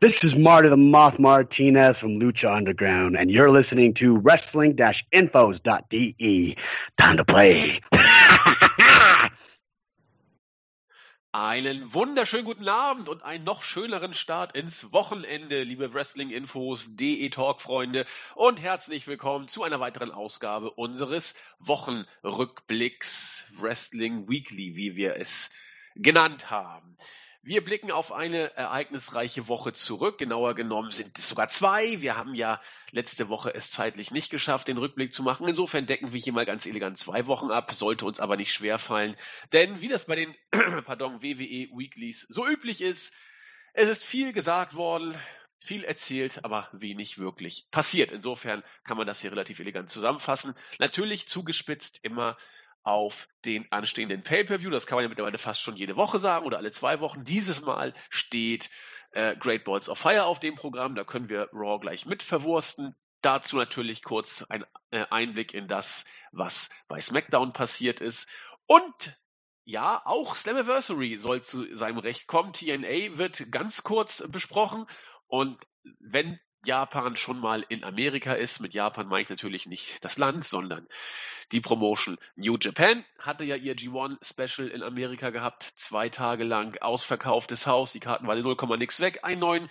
This is Marty the Moth Martinez from Lucha Underground, and you're listening to wrestling-infos.de. Time to play. Einen wunderschönen guten Abend und einen noch schöneren Start ins Wochenende, liebe Wrestling-Infos.de Talk-Freunde und herzlich willkommen zu einer weiteren Ausgabe unseres Wochenrückblicks Wrestling Weekly, wie wir es genannt haben. Wir blicken auf eine ereignisreiche Woche zurück. Genauer genommen sind es sogar zwei. Wir haben ja letzte Woche es zeitlich nicht geschafft, den Rückblick zu machen. Insofern decken wir hier mal ganz elegant zwei Wochen ab. Sollte uns aber nicht schwerfallen. Denn wie das bei den pardon, WWE Weeklies so üblich ist, es ist viel gesagt worden, viel erzählt, aber wenig wirklich passiert. Insofern kann man das hier relativ elegant zusammenfassen. Natürlich zugespitzt immer auf den anstehenden Pay-per-View. Das kann man ja mittlerweile fast schon jede Woche sagen oder alle zwei Wochen. Dieses Mal steht äh, Great Balls of Fire auf dem Programm. Da können wir Raw gleich mit verwursten. Dazu natürlich kurz ein äh, Einblick in das, was bei SmackDown passiert ist. Und ja, auch Slammiversary soll zu seinem Recht kommen. TNA wird ganz kurz besprochen. Und wenn Japan schon mal in Amerika ist. Mit Japan meine ich natürlich nicht das Land, sondern die Promotion. New Japan hatte ja ihr G1 Special in Amerika gehabt, zwei Tage lang ausverkauftes Haus, die Karten waren 0, nix weg, einen neuen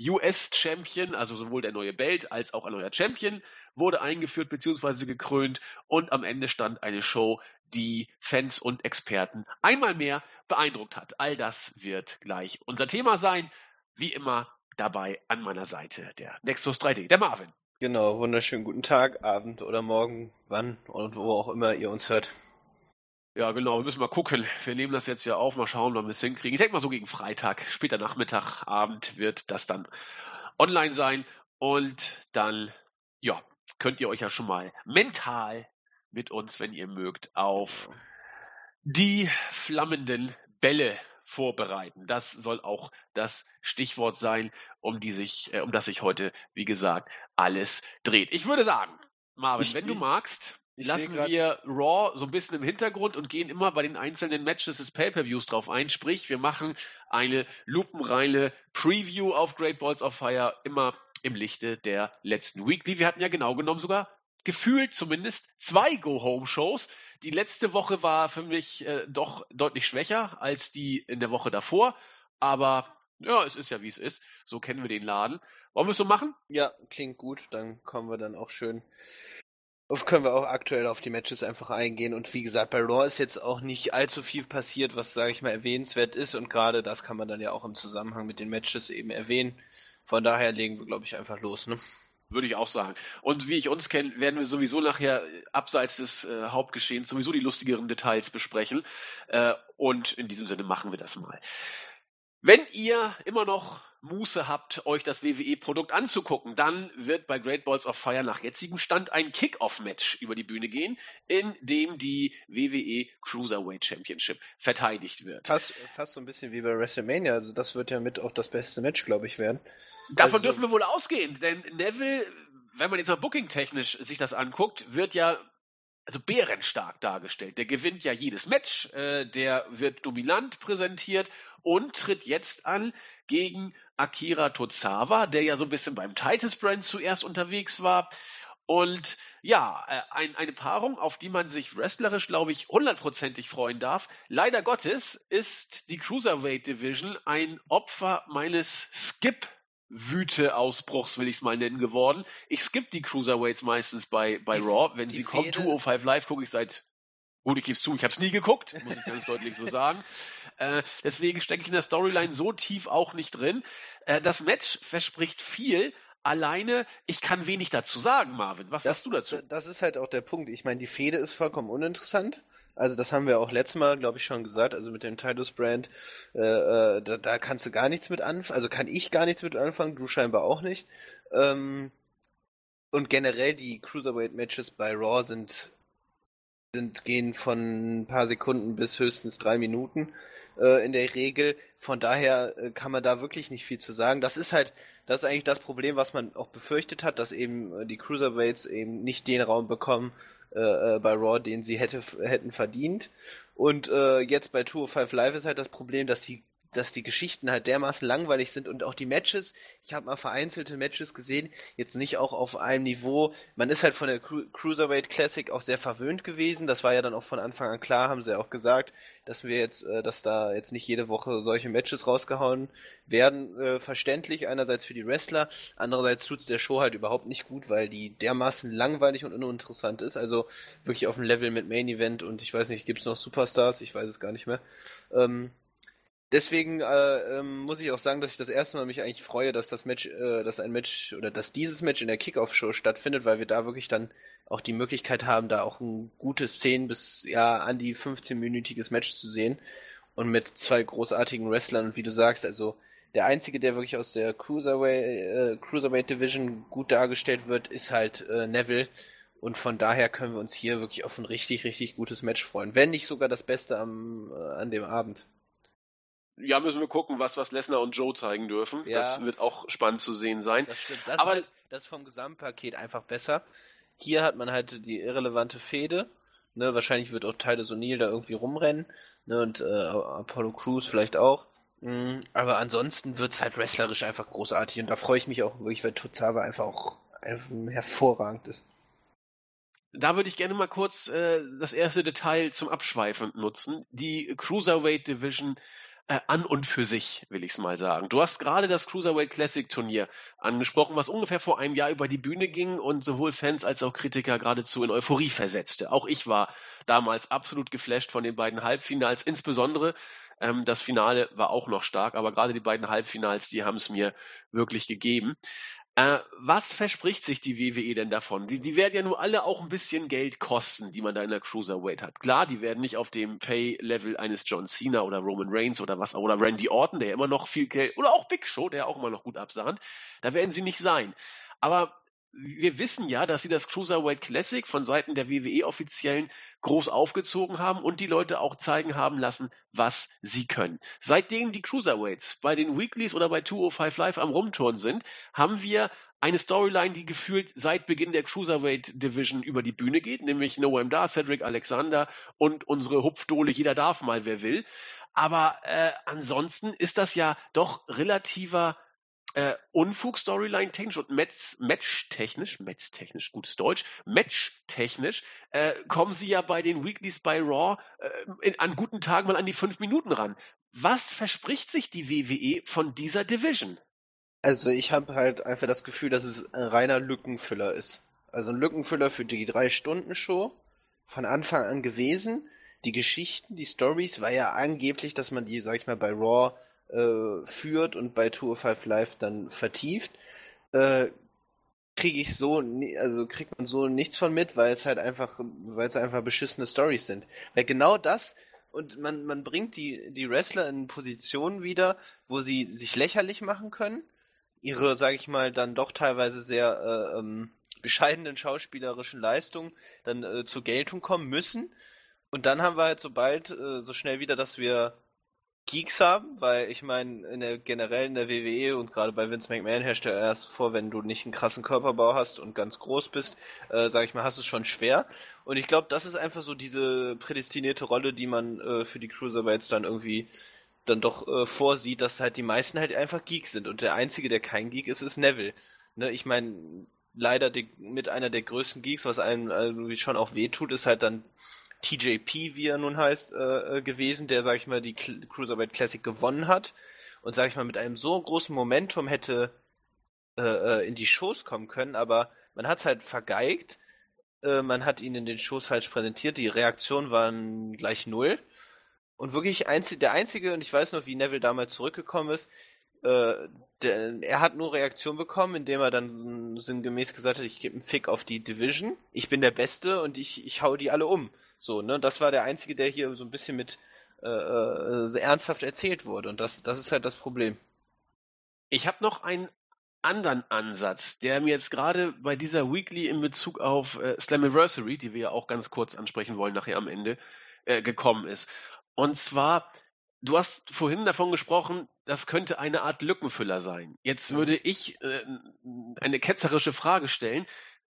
US-Champion, also sowohl der neue Belt als auch ein neuer Champion, wurde eingeführt bzw. gekrönt und am Ende stand eine Show, die Fans und Experten einmal mehr beeindruckt hat. All das wird gleich unser Thema sein. Wie immer dabei an meiner Seite der Nexus 3D, der Marvin. Genau, wunderschönen guten Tag, Abend oder Morgen, wann und wo auch immer ihr uns hört. Ja, genau, wir müssen mal gucken. Wir nehmen das jetzt ja auf, mal schauen, wann wir es hinkriegen. Ich denke mal so gegen Freitag, später Nachmittag, Abend wird das dann online sein. Und dann, ja, könnt ihr euch ja schon mal mental mit uns, wenn ihr mögt, auf die flammenden Bälle vorbereiten. Das soll auch das Stichwort sein, um die sich, äh, um das sich heute, wie gesagt, alles dreht. Ich würde sagen, Marvin, ich, wenn du magst, lassen wir Raw so ein bisschen im Hintergrund und gehen immer bei den einzelnen Matches des Pay-per-Views drauf ein. Sprich, wir machen eine lupenreine Preview auf Great Balls of Fire immer im Lichte der letzten Weekly. Wir hatten ja genau genommen sogar gefühlt zumindest zwei Go-Home-Shows. Die letzte Woche war für mich äh, doch deutlich schwächer als die in der Woche davor. Aber ja, es ist ja wie es ist. So kennen wir den Laden. Wollen wir es so machen? Ja, klingt gut. Dann kommen wir dann auch schön. Können wir auch aktuell auf die Matches einfach eingehen. Und wie gesagt, bei Raw ist jetzt auch nicht allzu viel passiert, was, sage ich mal, erwähnenswert ist. Und gerade das kann man dann ja auch im Zusammenhang mit den Matches eben erwähnen. Von daher legen wir, glaube ich, einfach los. Ne? Würde ich auch sagen. Und wie ich uns kenne, werden wir sowieso nachher äh, abseits des äh, Hauptgeschehens sowieso die lustigeren Details besprechen. Äh, und in diesem Sinne machen wir das mal. Wenn ihr immer noch Muße habt, euch das WWE-Produkt anzugucken, dann wird bei Great Balls of Fire nach jetzigem Stand ein Kick-Off-Match über die Bühne gehen, in dem die WWE Cruiserweight Championship verteidigt wird. Fast, fast so ein bisschen wie bei WrestleMania, also das wird ja mit auch das beste Match, glaube ich, werden. Davon also, dürfen wir wohl ausgehen, denn Neville, wenn man jetzt mal booking-technisch sich das anguckt, wird ja also bärenstark dargestellt. Der gewinnt ja jedes Match, äh, der wird dominant präsentiert und tritt jetzt an gegen Akira Tozawa, der ja so ein bisschen beim Titus Brand zuerst unterwegs war. Und ja, äh, ein, eine Paarung, auf die man sich wrestlerisch, glaube ich, hundertprozentig freuen darf. Leider Gottes ist die Cruiserweight Division ein Opfer meines Skip Wüte-Ausbruchs, will ich es mal nennen, geworden. Ich skippe die Cruiserweights meistens bei, bei Raw. Wenn sie kommen, 205 Live gucke ich seit, gut, ich gebe es zu, ich habe es nie geguckt, muss ich ganz deutlich so sagen. Äh, deswegen stecke ich in der Storyline so tief auch nicht drin. Äh, das Match verspricht viel, alleine, ich kann wenig dazu sagen, Marvin. Was das, sagst du dazu? Das ist halt auch der Punkt. Ich meine, die Fehde ist vollkommen uninteressant. Also das haben wir auch letztes Mal, glaube ich, schon gesagt. Also mit dem Titus Brand, äh, äh, da, da, kannst du gar nichts mit anfangen. Also kann ich gar nichts mit anfangen, du scheinbar auch nicht. Ähm, und generell die Cruiserweight-Matches bei Raw sind, sind gehen von ein paar Sekunden bis höchstens drei Minuten äh, in der Regel. Von daher äh, kann man da wirklich nicht viel zu sagen. Das ist halt, das ist eigentlich das Problem, was man auch befürchtet hat, dass eben äh, die Cruiserweights eben nicht den Raum bekommen, äh, äh, bei Raw, den sie hätte, hätten verdient. Und äh, jetzt bei 205 Live ist halt das Problem, dass die dass die Geschichten halt dermaßen langweilig sind und auch die Matches, ich habe mal vereinzelte Matches gesehen, jetzt nicht auch auf einem Niveau. Man ist halt von der Cru Cruiserweight Classic auch sehr verwöhnt gewesen. Das war ja dann auch von Anfang an klar, haben sie ja auch gesagt, dass wir jetzt, äh, dass da jetzt nicht jede Woche solche Matches rausgehauen werden. Äh, verständlich, einerseits für die Wrestler, andererseits tut's der Show halt überhaupt nicht gut, weil die dermaßen langweilig und uninteressant ist. Also wirklich auf dem Level mit Main Event und ich weiß nicht, gibt's noch Superstars? Ich weiß es gar nicht mehr. Ähm, deswegen äh, ähm, muss ich auch sagen, dass ich das erste Mal mich eigentlich freue, dass das Match, äh, dass ein Match oder dass dieses Match in der Kickoff-Show stattfindet, weil wir da wirklich dann auch die Möglichkeit haben, da auch ein gutes 10 bis ja an die 15-minütiges Match zu sehen und mit zwei großartigen Wrestlern und wie du sagst, also der einzige, der wirklich aus der Cruiserweight, äh, Cruiserweight Division gut dargestellt wird, ist halt äh, Neville. Und von daher können wir uns hier wirklich auf ein richtig, richtig gutes Match freuen. Wenn nicht sogar das Beste am, äh, an dem Abend ja, müssen wir gucken, was, was Lesnar und Joe zeigen dürfen. Ja. Das wird auch spannend zu sehen sein. Das stimmt. Das, Aber, ist, das ist vom Gesamtpaket einfach besser. Hier hat man halt die irrelevante Fehde. Ne, wahrscheinlich wird auch Tyler O'Neill da irgendwie rumrennen. Ne, und äh, Apollo Crews vielleicht auch. Mhm, aber ansonsten wird es halt wrestlerisch einfach großartig. Und da freue ich mich auch wirklich, weil Tozawa einfach auch einfach hervorragend ist. Da würde ich gerne mal kurz äh, das erste Detail zum Abschweifen nutzen. Die Cruiserweight Division äh, an und für sich, will ich es mal sagen. Du hast gerade das Cruiserweight Classic Turnier angesprochen, was ungefähr vor einem Jahr über die Bühne ging und sowohl Fans als auch Kritiker geradezu in Euphorie versetzte. Auch ich war damals absolut geflasht von den beiden Halbfinals, insbesondere ähm, das Finale war auch noch stark, aber gerade die beiden Halbfinals, die haben es mir wirklich gegeben. Äh, was verspricht sich die WWE denn davon? Die, die werden ja nur alle auch ein bisschen Geld kosten, die man da in der Cruiserweight hat. Klar, die werden nicht auf dem Pay-Level eines John Cena oder Roman Reigns oder was, oder Randy Orton, der immer noch viel Geld, oder auch Big Show, der auch immer noch gut absahnt. Da werden sie nicht sein. Aber wir wissen ja, dass sie das Cruiserweight Classic von Seiten der WWE-Offiziellen groß aufgezogen haben und die Leute auch zeigen haben lassen, was sie können. Seitdem die Cruiserweights bei den Weeklies oder bei 205 Live am Rumturn sind, haben wir eine Storyline, die gefühlt seit Beginn der Cruiserweight Division über die Bühne geht, nämlich Noam Dar, Cedric Alexander und unsere Hupfdohle, jeder darf mal, wer will. Aber äh, ansonsten ist das ja doch relativer äh, Unfug-Storyline technisch und Match-technisch, Match-technisch, gutes Deutsch, Match-technisch, äh, kommen sie ja bei den Weeklies bei Raw äh, in, an guten Tagen mal an die fünf Minuten ran. Was verspricht sich die WWE von dieser Division? Also ich habe halt einfach das Gefühl, dass es ein reiner Lückenfüller ist. Also ein Lückenfüller für die Drei-Stunden-Show von Anfang an gewesen. Die Geschichten, die Stories war ja angeblich, dass man die, sag ich mal, bei Raw äh, führt und bei Tour 5 Live dann vertieft, äh, kriege ich so, also kriegt man so nichts von mit, weil es halt einfach, weil es einfach beschissene Stories sind. Weil genau das und man, man bringt die, die Wrestler in Positionen wieder, wo sie sich lächerlich machen können, ihre, sag ich mal, dann doch teilweise sehr äh, ähm, bescheidenen schauspielerischen Leistungen dann äh, zur Geltung kommen müssen. Und dann haben wir halt so bald, äh, so schnell wieder, dass wir Geeks haben, weil ich meine, in der, generell in der WWE und gerade bei Vince McMahon herrscht ja erst vor, wenn du nicht einen krassen Körperbau hast und ganz groß bist, äh, sag ich mal, hast du es schon schwer. Und ich glaube, das ist einfach so diese prädestinierte Rolle, die man äh, für die Cruiserweights dann irgendwie dann doch äh, vorsieht, dass halt die meisten halt einfach Geeks sind. Und der Einzige, der kein Geek ist, ist Neville. Ne, ich meine, leider die, mit einer der größten Geeks, was einem irgendwie schon auch wehtut, ist halt dann TJP, wie er nun heißt, äh, äh, gewesen, der, sag ich mal, die Cruiserweight Classic gewonnen hat und, sag ich mal, mit einem so großen Momentum hätte äh, äh in die Shows kommen können, aber man hat es halt vergeigt. Äh, man hat ihn in den Shows falsch präsentiert. Die Reaktionen waren gleich null. Und wirklich einzig, der einzige, und ich weiß noch, wie Neville damals zurückgekommen ist, äh, der, er hat nur Reaktion bekommen, indem er dann sinngemäß gesagt hat, ich gebe einen Fick auf die Division, ich bin der Beste und ich, ich hau die alle um. So, ne? Das war der einzige, der hier so ein bisschen mit äh, äh, ernsthaft erzählt wurde. Und das, das ist halt das Problem. Ich habe noch einen anderen Ansatz, der mir jetzt gerade bei dieser Weekly in Bezug auf äh, Slammiversary, die wir ja auch ganz kurz ansprechen wollen nachher am Ende, äh, gekommen ist. Und zwar, du hast vorhin davon gesprochen, das könnte eine Art Lückenfüller sein. Jetzt würde ich äh, eine ketzerische Frage stellen.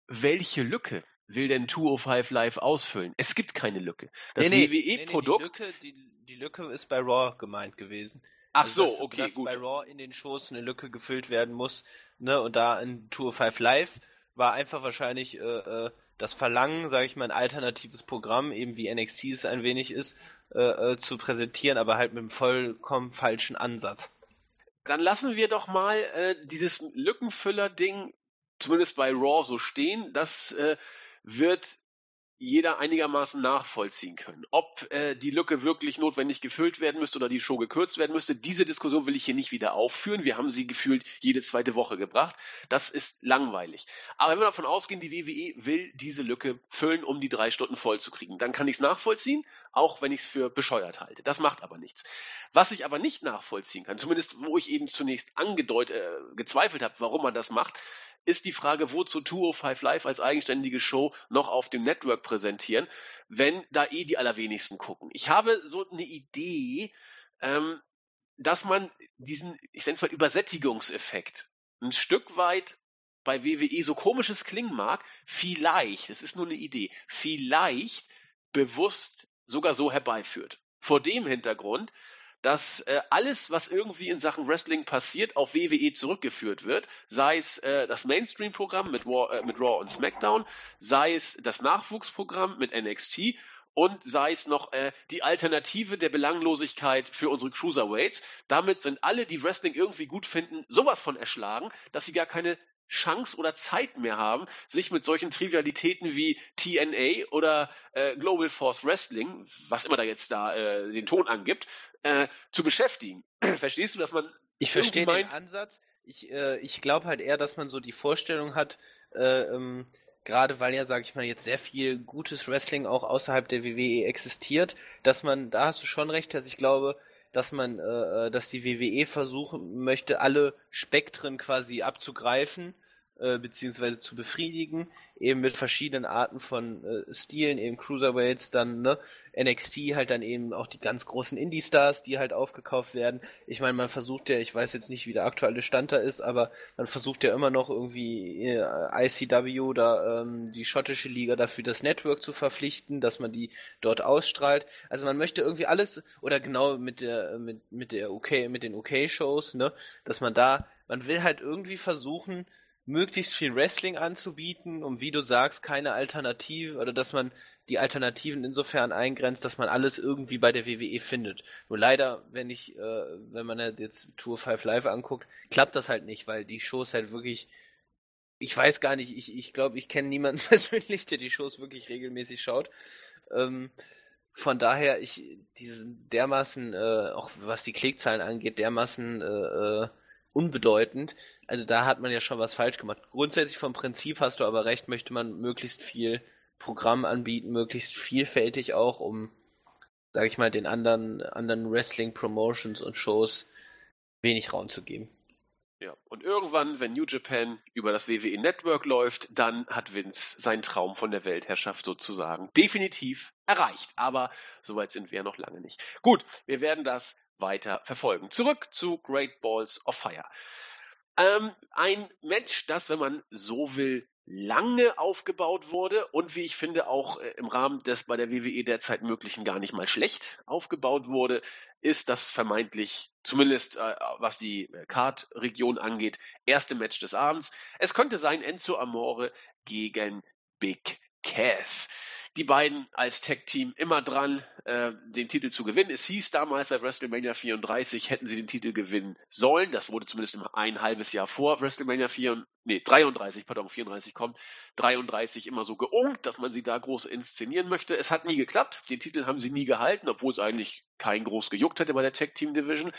Welche Lücke? Will denn 205 Live ausfüllen? Es gibt keine Lücke. Das nee, nee, WWE-Produkt. Nee, die, die, die, Lücke ist bei Raw gemeint gewesen. Ach also, so, dass, okay, dass gut. bei Raw in den Shows eine Lücke gefüllt werden muss, ne, und da in Tour 5 Live war einfach wahrscheinlich äh, äh, das Verlangen, sage ich mal, ein alternatives Programm, eben wie NXT es ein wenig ist, äh, äh, zu präsentieren, aber halt mit einem vollkommen falschen Ansatz. Dann lassen wir doch mal äh, dieses Lückenfüller-Ding zumindest bei Raw so stehen. Das äh, wird jeder einigermaßen nachvollziehen können. Ob äh, die Lücke wirklich notwendig gefüllt werden müsste oder die Show gekürzt werden müsste, diese Diskussion will ich hier nicht wieder aufführen. Wir haben sie gefühlt jede zweite Woche gebracht. Das ist langweilig. Aber wenn wir davon ausgehen, die WWE will diese Lücke füllen, um die drei Stunden voll dann kann ich es nachvollziehen, auch wenn ich es für bescheuert halte. Das macht aber nichts. Was ich aber nicht nachvollziehen kann, zumindest wo ich eben zunächst angedeutet, äh, gezweifelt habe, warum man das macht, ist die Frage, wozu 205 Live als eigenständige Show noch auf dem Network präsentieren, wenn da eh die allerwenigsten gucken. Ich habe so eine Idee, ähm, dass man diesen, ich nenne es mal Übersättigungseffekt ein Stück weit bei WWE so komisches klingen mag, vielleicht, es ist nur eine Idee, vielleicht bewusst sogar so herbeiführt. Vor dem Hintergrund, dass äh, alles, was irgendwie in Sachen Wrestling passiert, auf WWE zurückgeführt wird. Sei es äh, das Mainstream-Programm mit, äh, mit Raw und SmackDown, sei es das Nachwuchsprogramm mit NXT und sei es noch äh, die Alternative der Belanglosigkeit für unsere Cruiserweights. Damit sind alle, die Wrestling irgendwie gut finden, sowas von erschlagen, dass sie gar keine Chance oder Zeit mehr haben, sich mit solchen Trivialitäten wie TNA oder äh, Global Force Wrestling, was immer da jetzt da äh, den Ton angibt, äh, zu beschäftigen. Verstehst du, dass man. Ich verstehe den Ansatz. Ich, äh, ich glaube halt eher, dass man so die Vorstellung hat, äh, ähm, gerade weil ja, sage ich mal, jetzt sehr viel gutes Wrestling auch außerhalb der WWE existiert, dass man, da hast du schon recht, dass ich glaube, dass man, äh, äh dass die WWE versuchen möchte, alle Spektren quasi abzugreifen äh, beziehungsweise zu befriedigen, eben mit verschiedenen Arten von äh, Stilen, eben Cruiserweights, dann ne, NXT halt dann eben auch die ganz großen Indie-Stars, die halt aufgekauft werden. Ich meine, man versucht ja, ich weiß jetzt nicht, wie der aktuelle Stand da ist, aber man versucht ja immer noch irgendwie äh, ICW da ähm, die schottische Liga dafür das Network zu verpflichten, dass man die dort ausstrahlt. Also man möchte irgendwie alles oder genau mit der mit mit der OK mit den OK Shows, ne, dass man da man will halt irgendwie versuchen möglichst viel Wrestling anzubieten, um wie du sagst, keine Alternative oder dass man die Alternativen insofern eingrenzt, dass man alles irgendwie bei der WWE findet. Nur leider, wenn ich, äh, wenn man jetzt Tour 5 Live anguckt, klappt das halt nicht, weil die Shows halt wirklich, ich weiß gar nicht, ich, ich glaube, ich kenne niemanden persönlich, der die Shows wirklich regelmäßig schaut. Ähm, von daher, ich, diesen dermaßen, äh, auch was die Klickzahlen angeht, dermaßen äh, äh unbedeutend. Also da hat man ja schon was falsch gemacht. Grundsätzlich vom Prinzip hast du aber recht, möchte man möglichst viel Programm anbieten, möglichst vielfältig auch, um, sag ich mal, den anderen, anderen Wrestling-Promotions und Shows wenig Raum zu geben. Ja, und irgendwann, wenn New Japan über das WWE Network läuft, dann hat Vince seinen Traum von der Weltherrschaft sozusagen definitiv erreicht. Aber soweit sind wir noch lange nicht. Gut, wir werden das weiter verfolgen. Zurück zu Great Balls of Fire. Ähm, ein Match, das, wenn man so will, lange aufgebaut wurde und wie ich finde auch äh, im Rahmen des bei der WWE derzeit möglichen gar nicht mal schlecht aufgebaut wurde, ist das vermeintlich, zumindest äh, was die Card-Region angeht, erste Match des Abends. Es könnte sein Enzo Amore gegen Big Cass die beiden als Tech-Team immer dran, äh, den Titel zu gewinnen. Es hieß damals bei WrestleMania 34, hätten sie den Titel gewinnen sollen. Das wurde zumindest ein halbes Jahr vor WrestleMania 4, nee, 33, pardon, 34 kommt, 33 immer so geungt, dass man sie da groß inszenieren möchte. Es hat nie geklappt. Den Titel haben sie nie gehalten, obwohl es eigentlich kein groß gejuckt hätte bei der Tech-Team Division.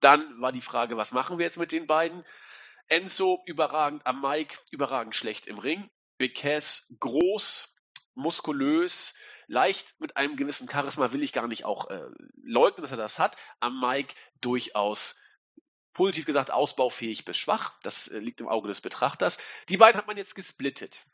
Dann war die Frage, was machen wir jetzt mit den beiden? Enzo überragend am Mic, überragend schlecht im Ring. Big Cass groß, muskulös, leicht mit einem gewissen Charisma will ich gar nicht auch äh, leugnen, dass er das hat. Am Mike durchaus positiv gesagt ausbaufähig bis schwach. Das äh, liegt im Auge des Betrachters. Die beiden hat man jetzt gesplittet.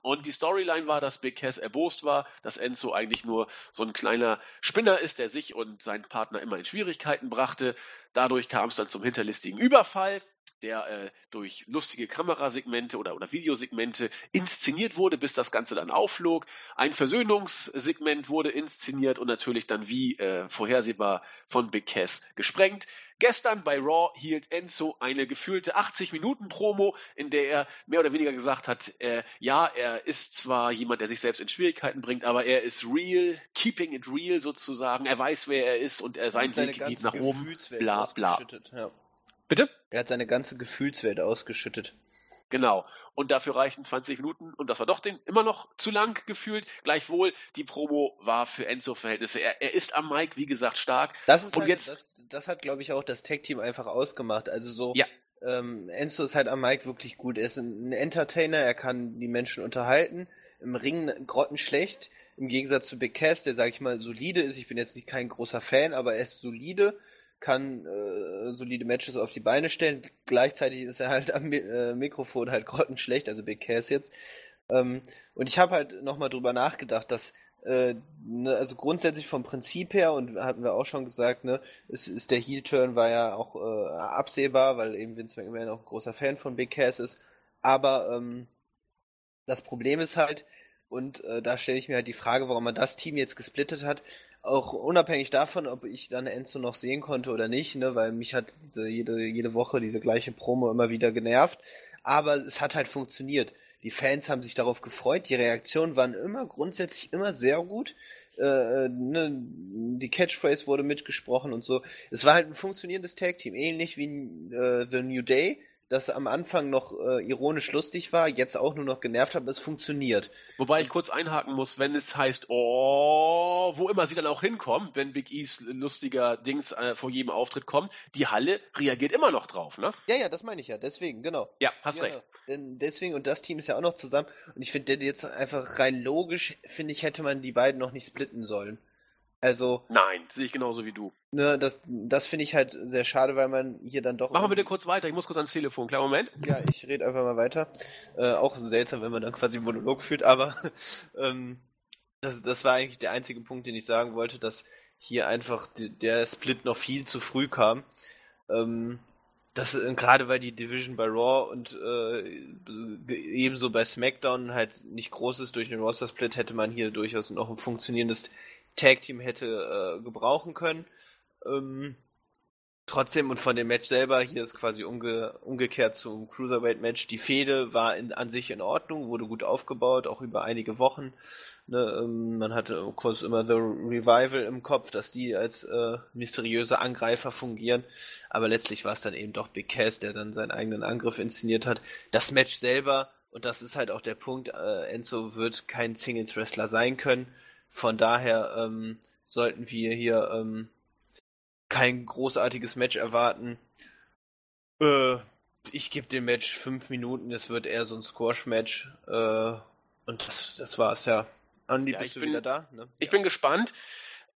Und die Storyline war, dass Big Cass erbost war, dass Enzo eigentlich nur so ein kleiner Spinner ist, der sich und seinen Partner immer in Schwierigkeiten brachte. Dadurch kam es dann zum hinterlistigen Überfall. Der äh, durch lustige Kamerasegmente oder, oder Videosegmente inszeniert wurde, bis das Ganze dann aufflog. Ein Versöhnungssegment wurde inszeniert und natürlich dann wie äh, vorhersehbar von Big Cass gesprengt. Gestern bei Raw hielt Enzo eine gefühlte 80 Minuten Promo, in der er mehr oder weniger gesagt hat, äh, ja, er ist zwar jemand, der sich selbst in Schwierigkeiten bringt, aber er ist real, keeping it real sozusagen. Er weiß, wer er ist und er sein Weg geht nach oben. Bla bla. Ja. Bitte? Er hat seine ganze Gefühlswelt ausgeschüttet. Genau. Und dafür reichten 20 Minuten und das war doch den immer noch zu lang gefühlt. Gleichwohl, die Promo war für Enzo-Verhältnisse. Er, er, ist am Mike, wie gesagt, stark. Das ist und halt, jetzt, das, das hat, glaube ich, auch das Tag-Team einfach ausgemacht. Also so, ja. ähm, Enzo ist halt am Mike wirklich gut. Er ist ein Entertainer, er kann die Menschen unterhalten. Im Ring grottenschlecht. Im Gegensatz zu Big Cass, der, sag ich mal, solide ist. Ich bin jetzt nicht kein großer Fan, aber er ist solide kann äh, solide Matches auf die Beine stellen. Gleichzeitig ist er halt am äh, Mikrofon halt grottenschlecht, also Big Cass jetzt. Ähm, und ich habe halt nochmal drüber nachgedacht, dass äh, ne, also grundsätzlich vom Prinzip her, und hatten wir auch schon gesagt, ne, ist, ist der Heel-Turn war ja auch äh, absehbar, weil eben Vince McMahon auch ein großer Fan von Big Cass ist. Aber ähm, das Problem ist halt, und äh, da stelle ich mir halt die Frage, warum man das Team jetzt gesplittet hat, auch unabhängig davon, ob ich dann Enzo noch sehen konnte oder nicht, ne, weil mich hat diese, jede, jede Woche diese gleiche Promo immer wieder genervt. Aber es hat halt funktioniert. Die Fans haben sich darauf gefreut, die Reaktionen waren immer grundsätzlich immer sehr gut. Äh, ne, die Catchphrase wurde mitgesprochen und so. Es war halt ein funktionierendes Tag-Team, ähnlich wie äh, The New Day, das am Anfang noch äh, ironisch lustig war, jetzt auch nur noch genervt hat, es funktioniert. Wobei ich kurz einhaken muss, wenn es heißt, oh, wo immer sie dann auch hinkommen, wenn Big E's lustiger Dings äh, vor jedem Auftritt kommt, die Halle reagiert immer noch drauf, ne? Ja, ja, das meine ich ja, deswegen, genau. Ja, hast ja, recht. Denn deswegen, und das Team ist ja auch noch zusammen, und ich finde jetzt einfach rein logisch, finde ich, hätte man die beiden noch nicht splitten sollen. Also. Nein, sehe ich genauso wie du. Ne, das das finde ich halt sehr schade, weil man hier dann doch. Machen wir bitte kurz weiter, ich muss kurz ans Telefon. Klar, Moment. Ja, ich rede einfach mal weiter. Äh, auch seltsam, wenn man dann quasi einen Monolog führt, aber ähm, das, das war eigentlich der einzige Punkt, den ich sagen wollte, dass hier einfach der Split noch viel zu früh kam. Ähm, das äh, gerade weil die Division bei Raw und äh, ebenso bei SmackDown halt nicht groß ist durch den Roster Split, hätte man hier durchaus noch ein funktionierendes Tag Team hätte äh, gebrauchen können. Ähm, trotzdem und von dem Match selber, hier ist quasi umge umgekehrt zum Cruiserweight Match. Die Fehde war in, an sich in Ordnung, wurde gut aufgebaut, auch über einige Wochen. Ne, ähm, man hatte kurz immer The Revival im Kopf, dass die als äh, mysteriöse Angreifer fungieren. Aber letztlich war es dann eben doch Big Cass, der dann seinen eigenen Angriff inszeniert hat. Das Match selber, und das ist halt auch der Punkt, äh, Enzo wird kein Singles Wrestler sein können. Von daher ähm, sollten wir hier ähm, kein großartiges Match erwarten. Äh, ich gebe dem Match fünf Minuten, es wird eher so ein Squash-Match. Äh, und das, das war's ja. Andi, ja, bist du bin, wieder da? Ne? Ich ja. bin gespannt.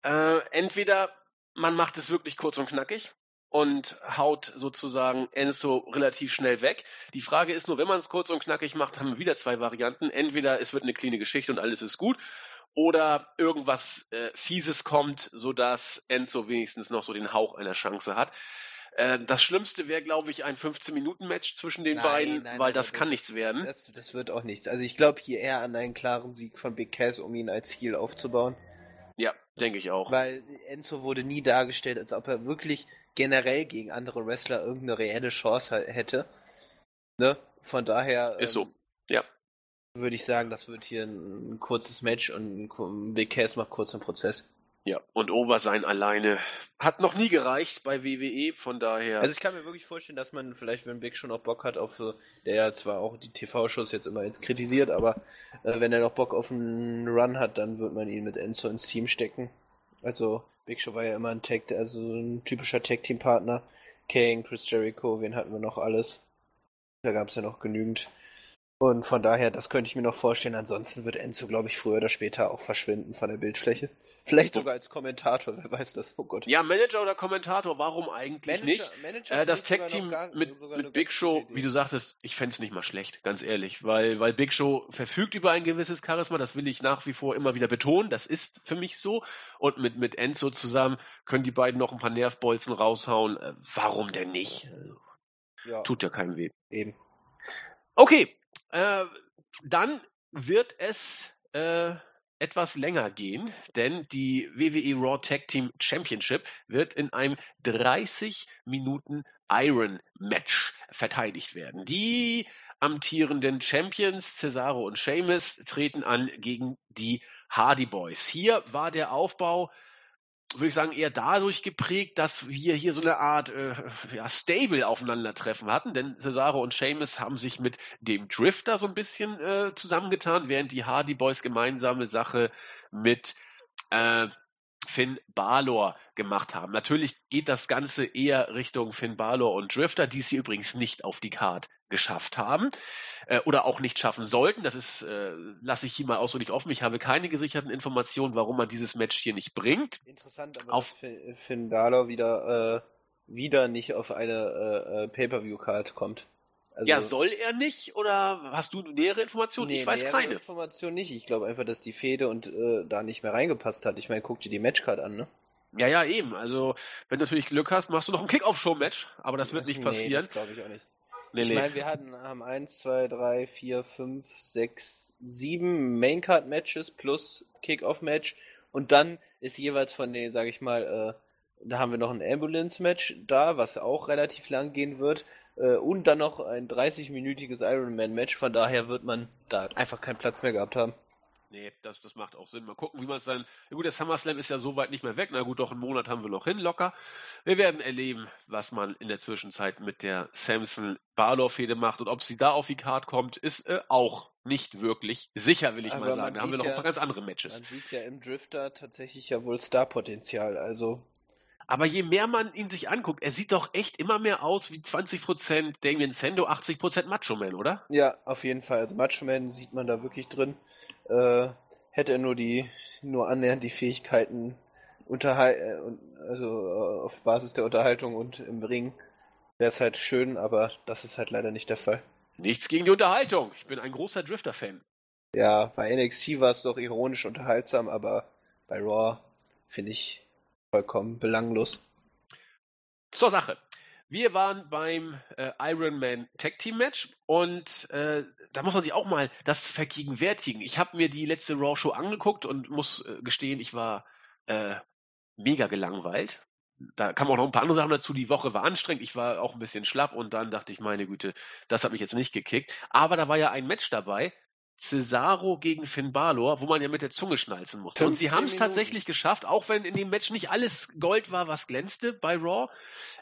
Äh, entweder man macht es wirklich kurz und knackig und haut sozusagen Enzo relativ schnell weg. Die Frage ist nur, wenn man es kurz und knackig macht, haben wir wieder zwei Varianten. Entweder es wird eine cleane Geschichte und alles ist gut, oder irgendwas äh, Fieses kommt, sodass Enzo wenigstens noch so den Hauch einer Chance hat. Äh, das Schlimmste wäre, glaube ich, ein 15-Minuten-Match zwischen den nein, beiden, nein, weil nein, das kann nichts werden. Das, das, wird auch nichts. Also ich glaube hier eher an einen klaren Sieg von Big Cass, um ihn als Heal aufzubauen. Ja, denke ich auch. Weil Enzo wurde nie dargestellt, als ob er wirklich generell gegen andere Wrestler irgendeine reelle Chance hätte. Ne? Von daher. Ist ähm, so. Ja würde ich sagen, das wird hier ein, kurzes Match und Big Cass macht kurz einen Prozess. Ja, und Over sein alleine hat noch nie gereicht bei WWE, von daher. Also ich kann mir wirklich vorstellen, dass man vielleicht, wenn Big schon noch Bock hat auf so, der ja zwar auch die TV-Shows jetzt immer jetzt kritisiert, aber äh, wenn er noch Bock auf einen Run hat, dann wird man ihn mit Enzo ins Team stecken. Also Big Show war ja immer ein Tag, also ein typischer Tag-Team-Partner. Kane, Chris Jericho, wen hatten wir noch alles? Da gab es ja noch genügend. Und von daher, das könnte ich mir noch vorstellen. Ansonsten wird Enzo, glaube ich, früher oder später auch verschwinden von der Bildfläche. Vielleicht sogar als Kommentator, wer weiß das. Oh Gott. Ja, Manager oder Kommentator, warum eigentlich Manager, nicht? Manager äh, das Tag-Team mit, mit Big Show, wie du sagtest, ich fände es nicht mal schlecht, ganz ehrlich. Weil, weil Big Show verfügt über ein gewisses Charisma, das will ich nach wie vor immer wieder betonen. Das ist für mich so. Und mit, mit Enzo zusammen können die beiden noch ein paar Nervbolzen raushauen. Äh, warum denn nicht? Ja. Tut ja keinem weh. Eben. Okay, äh, dann wird es äh, etwas länger gehen, denn die WWE Raw Tag Team Championship wird in einem 30 Minuten Iron Match verteidigt werden. Die amtierenden Champions Cesaro und Sheamus treten an gegen die Hardy Boys. Hier war der Aufbau würde ich sagen, eher dadurch geprägt, dass wir hier so eine Art äh, ja, Stable aufeinandertreffen hatten, denn Cesaro und Seamus haben sich mit dem Drifter so ein bisschen äh, zusammengetan, während die Hardy Boys gemeinsame Sache mit äh, Finn Balor gemacht haben. Natürlich geht das Ganze eher Richtung Finn Balor und Drifter, die sie übrigens nicht auf die Card geschafft haben äh, oder auch nicht schaffen sollten. Das ist, äh, lasse ich hier mal ausdrücklich offen. Ich habe keine gesicherten Informationen, warum man dieses Match hier nicht bringt. Interessant, aber auf Finn Balor wieder, äh, wieder nicht auf eine äh, äh, Pay-Per-View-Card kommt. Also, ja, soll er nicht oder hast du nähere Informationen? Nee, ich weiß keine. Informationen nicht. Ich glaube einfach, dass die Fehde und äh, da nicht mehr reingepasst hat. Ich meine, guck dir die Matchcard an, ne? Ja, ja, eben. Also, wenn du natürlich Glück hast, machst du noch ein Kick-Off-Show-Match, aber das wird nicht passieren. Nee, das glaube ich auch nicht. Nee, ich nee. meine, wir hatten haben 1, 2, 3, 4, 5, 6, 7 Maincard-Matches plus Kick-Off-Match und dann ist jeweils von den, sage ich mal, äh, da haben wir noch ein Ambulance-Match da, was auch relativ lang gehen wird. Äh, und dann noch ein 30-minütiges Ironman-Match. Von daher wird man da einfach keinen Platz mehr gehabt haben. Nee, das, das macht auch Sinn. Mal gucken, wie man es dann. Ja gut, der SummerSlam ist ja so weit nicht mehr weg. Na gut, doch einen Monat haben wir noch hin, locker. Wir werden erleben, was man in der Zwischenzeit mit der Samson-Barlow-Fehde macht. Und ob sie da auf die Card kommt, ist äh, auch nicht wirklich sicher, will ich Aber mal sagen. Da haben wir noch ja, ein paar ganz andere Matches. Man sieht ja im Drifter tatsächlich ja wohl Star-Potenzial. Also aber je mehr man ihn sich anguckt, er sieht doch echt immer mehr aus wie 20% Damien Sando, 80% Macho Man, oder? Ja, auf jeden Fall. Also Macho Man sieht man da wirklich drin. Äh, hätte er nur die, nur annähernd die Fähigkeiten unterhal äh, also äh, auf Basis der Unterhaltung und im Ring wäre es halt schön, aber das ist halt leider nicht der Fall. Nichts gegen die Unterhaltung. Ich bin ein großer Drifter-Fan. Ja, bei NXT war es doch ironisch unterhaltsam, aber bei Raw finde ich vollkommen belanglos. Zur Sache. Wir waren beim äh, Iron Man Tag Team Match und äh, da muss man sich auch mal das vergegenwärtigen. Ich habe mir die letzte Raw Show angeguckt und muss äh, gestehen, ich war äh, mega gelangweilt. Da kamen auch noch ein paar andere Sachen dazu. Die Woche war anstrengend. Ich war auch ein bisschen schlapp und dann dachte ich, meine Güte, das hat mich jetzt nicht gekickt. Aber da war ja ein Match dabei, Cesaro gegen Finn Balor, wo man ja mit der Zunge schnalzen musste. Und sie haben es tatsächlich geschafft, auch wenn in dem Match nicht alles Gold war, was glänzte bei Raw.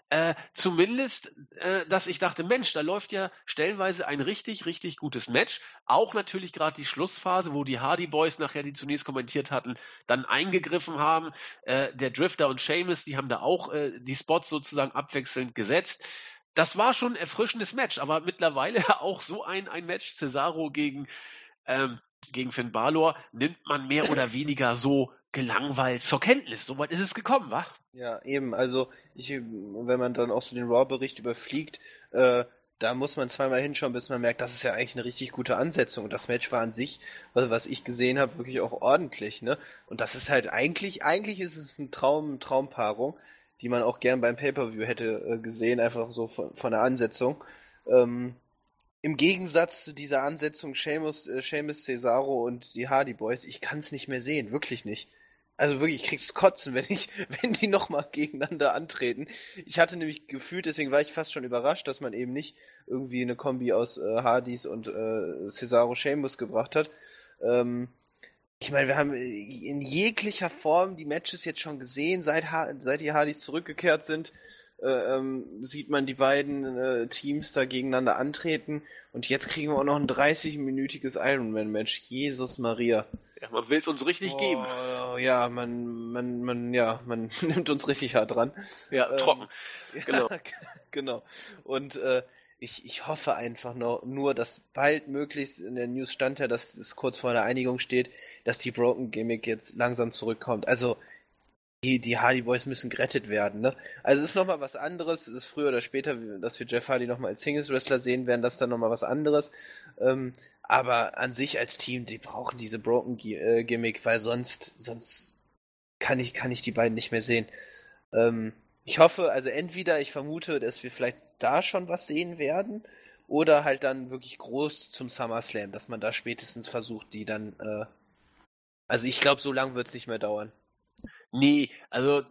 Äh, zumindest, äh, dass ich dachte, Mensch, da läuft ja stellenweise ein richtig, richtig gutes Match. Auch natürlich gerade die Schlussphase, wo die Hardy Boys nachher, die zunächst kommentiert hatten, dann eingegriffen haben. Äh, der Drifter und Seamus, die haben da auch äh, die Spots sozusagen abwechselnd gesetzt das war schon ein erfrischendes Match, aber mittlerweile auch so ein, ein Match, Cesaro gegen ähm, gegen Finn Balor nimmt man mehr oder weniger so gelangweilt zur Kenntnis. Soweit ist es gekommen, was? Ja, eben. Also, ich, wenn man dann auch so den Raw-Bericht überfliegt, äh, da muss man zweimal hinschauen, bis man merkt, das ist ja eigentlich eine richtig gute Ansetzung. Und das Match war an sich, was, was ich gesehen habe, wirklich auch ordentlich, ne? Und das ist halt eigentlich, eigentlich ist es ein Traum, Traumpaarung, die man auch gern beim Pay-Per-View hätte äh, gesehen, einfach so von, von der Ansetzung. Ähm, im Gegensatz zu dieser Ansetzung Seamus, äh, Seamus Cesaro und die Hardy Boys, ich kann es nicht mehr sehen, wirklich nicht. Also wirklich, ich krieg's kotzen, wenn ich, wenn die nochmal gegeneinander antreten. Ich hatte nämlich gefühlt, deswegen war ich fast schon überrascht, dass man eben nicht irgendwie eine Kombi aus äh, Hardys und äh, Cesaro Seamus gebracht hat. Ähm, ich meine, wir haben in jeglicher Form die Matches jetzt schon gesehen, seit, seit die Hardys zurückgekehrt sind äh, ähm, sieht man die beiden äh, Teams da gegeneinander antreten. Und jetzt kriegen wir auch noch ein 30-minütiges Ironman-Match. Jesus Maria. Ja, man will es uns richtig oh, geben. Ja, man, man, man, ja, man nimmt uns richtig hart dran. Ja, ähm, trocken. Genau. Ja, genau. Und äh, ich, ich hoffe einfach noch, nur, dass bald möglichst in der News stand ja, dass es kurz vor der Einigung steht, dass die Broken Gimmick jetzt langsam zurückkommt. Also die, die Hardy Boys müssen gerettet werden. Ne? Also es ist nochmal was anderes. Es ist früher oder später, dass wir Jeff Hardy nochmal als Singles Wrestler sehen werden, das ist dann nochmal was anderes. Ähm, aber an sich als Team, die brauchen diese Broken äh, Gimmick, weil sonst, sonst kann ich, kann ich die beiden nicht mehr sehen. Ähm, Ich hoffe, also entweder ich vermute, dass wir vielleicht da schon was sehen werden, oder halt dann wirklich groß zum SummerSlam, dass man da spätestens versucht, die dann. Äh... Also ich glaube, so lange wird es nicht mehr dauern. Nee, also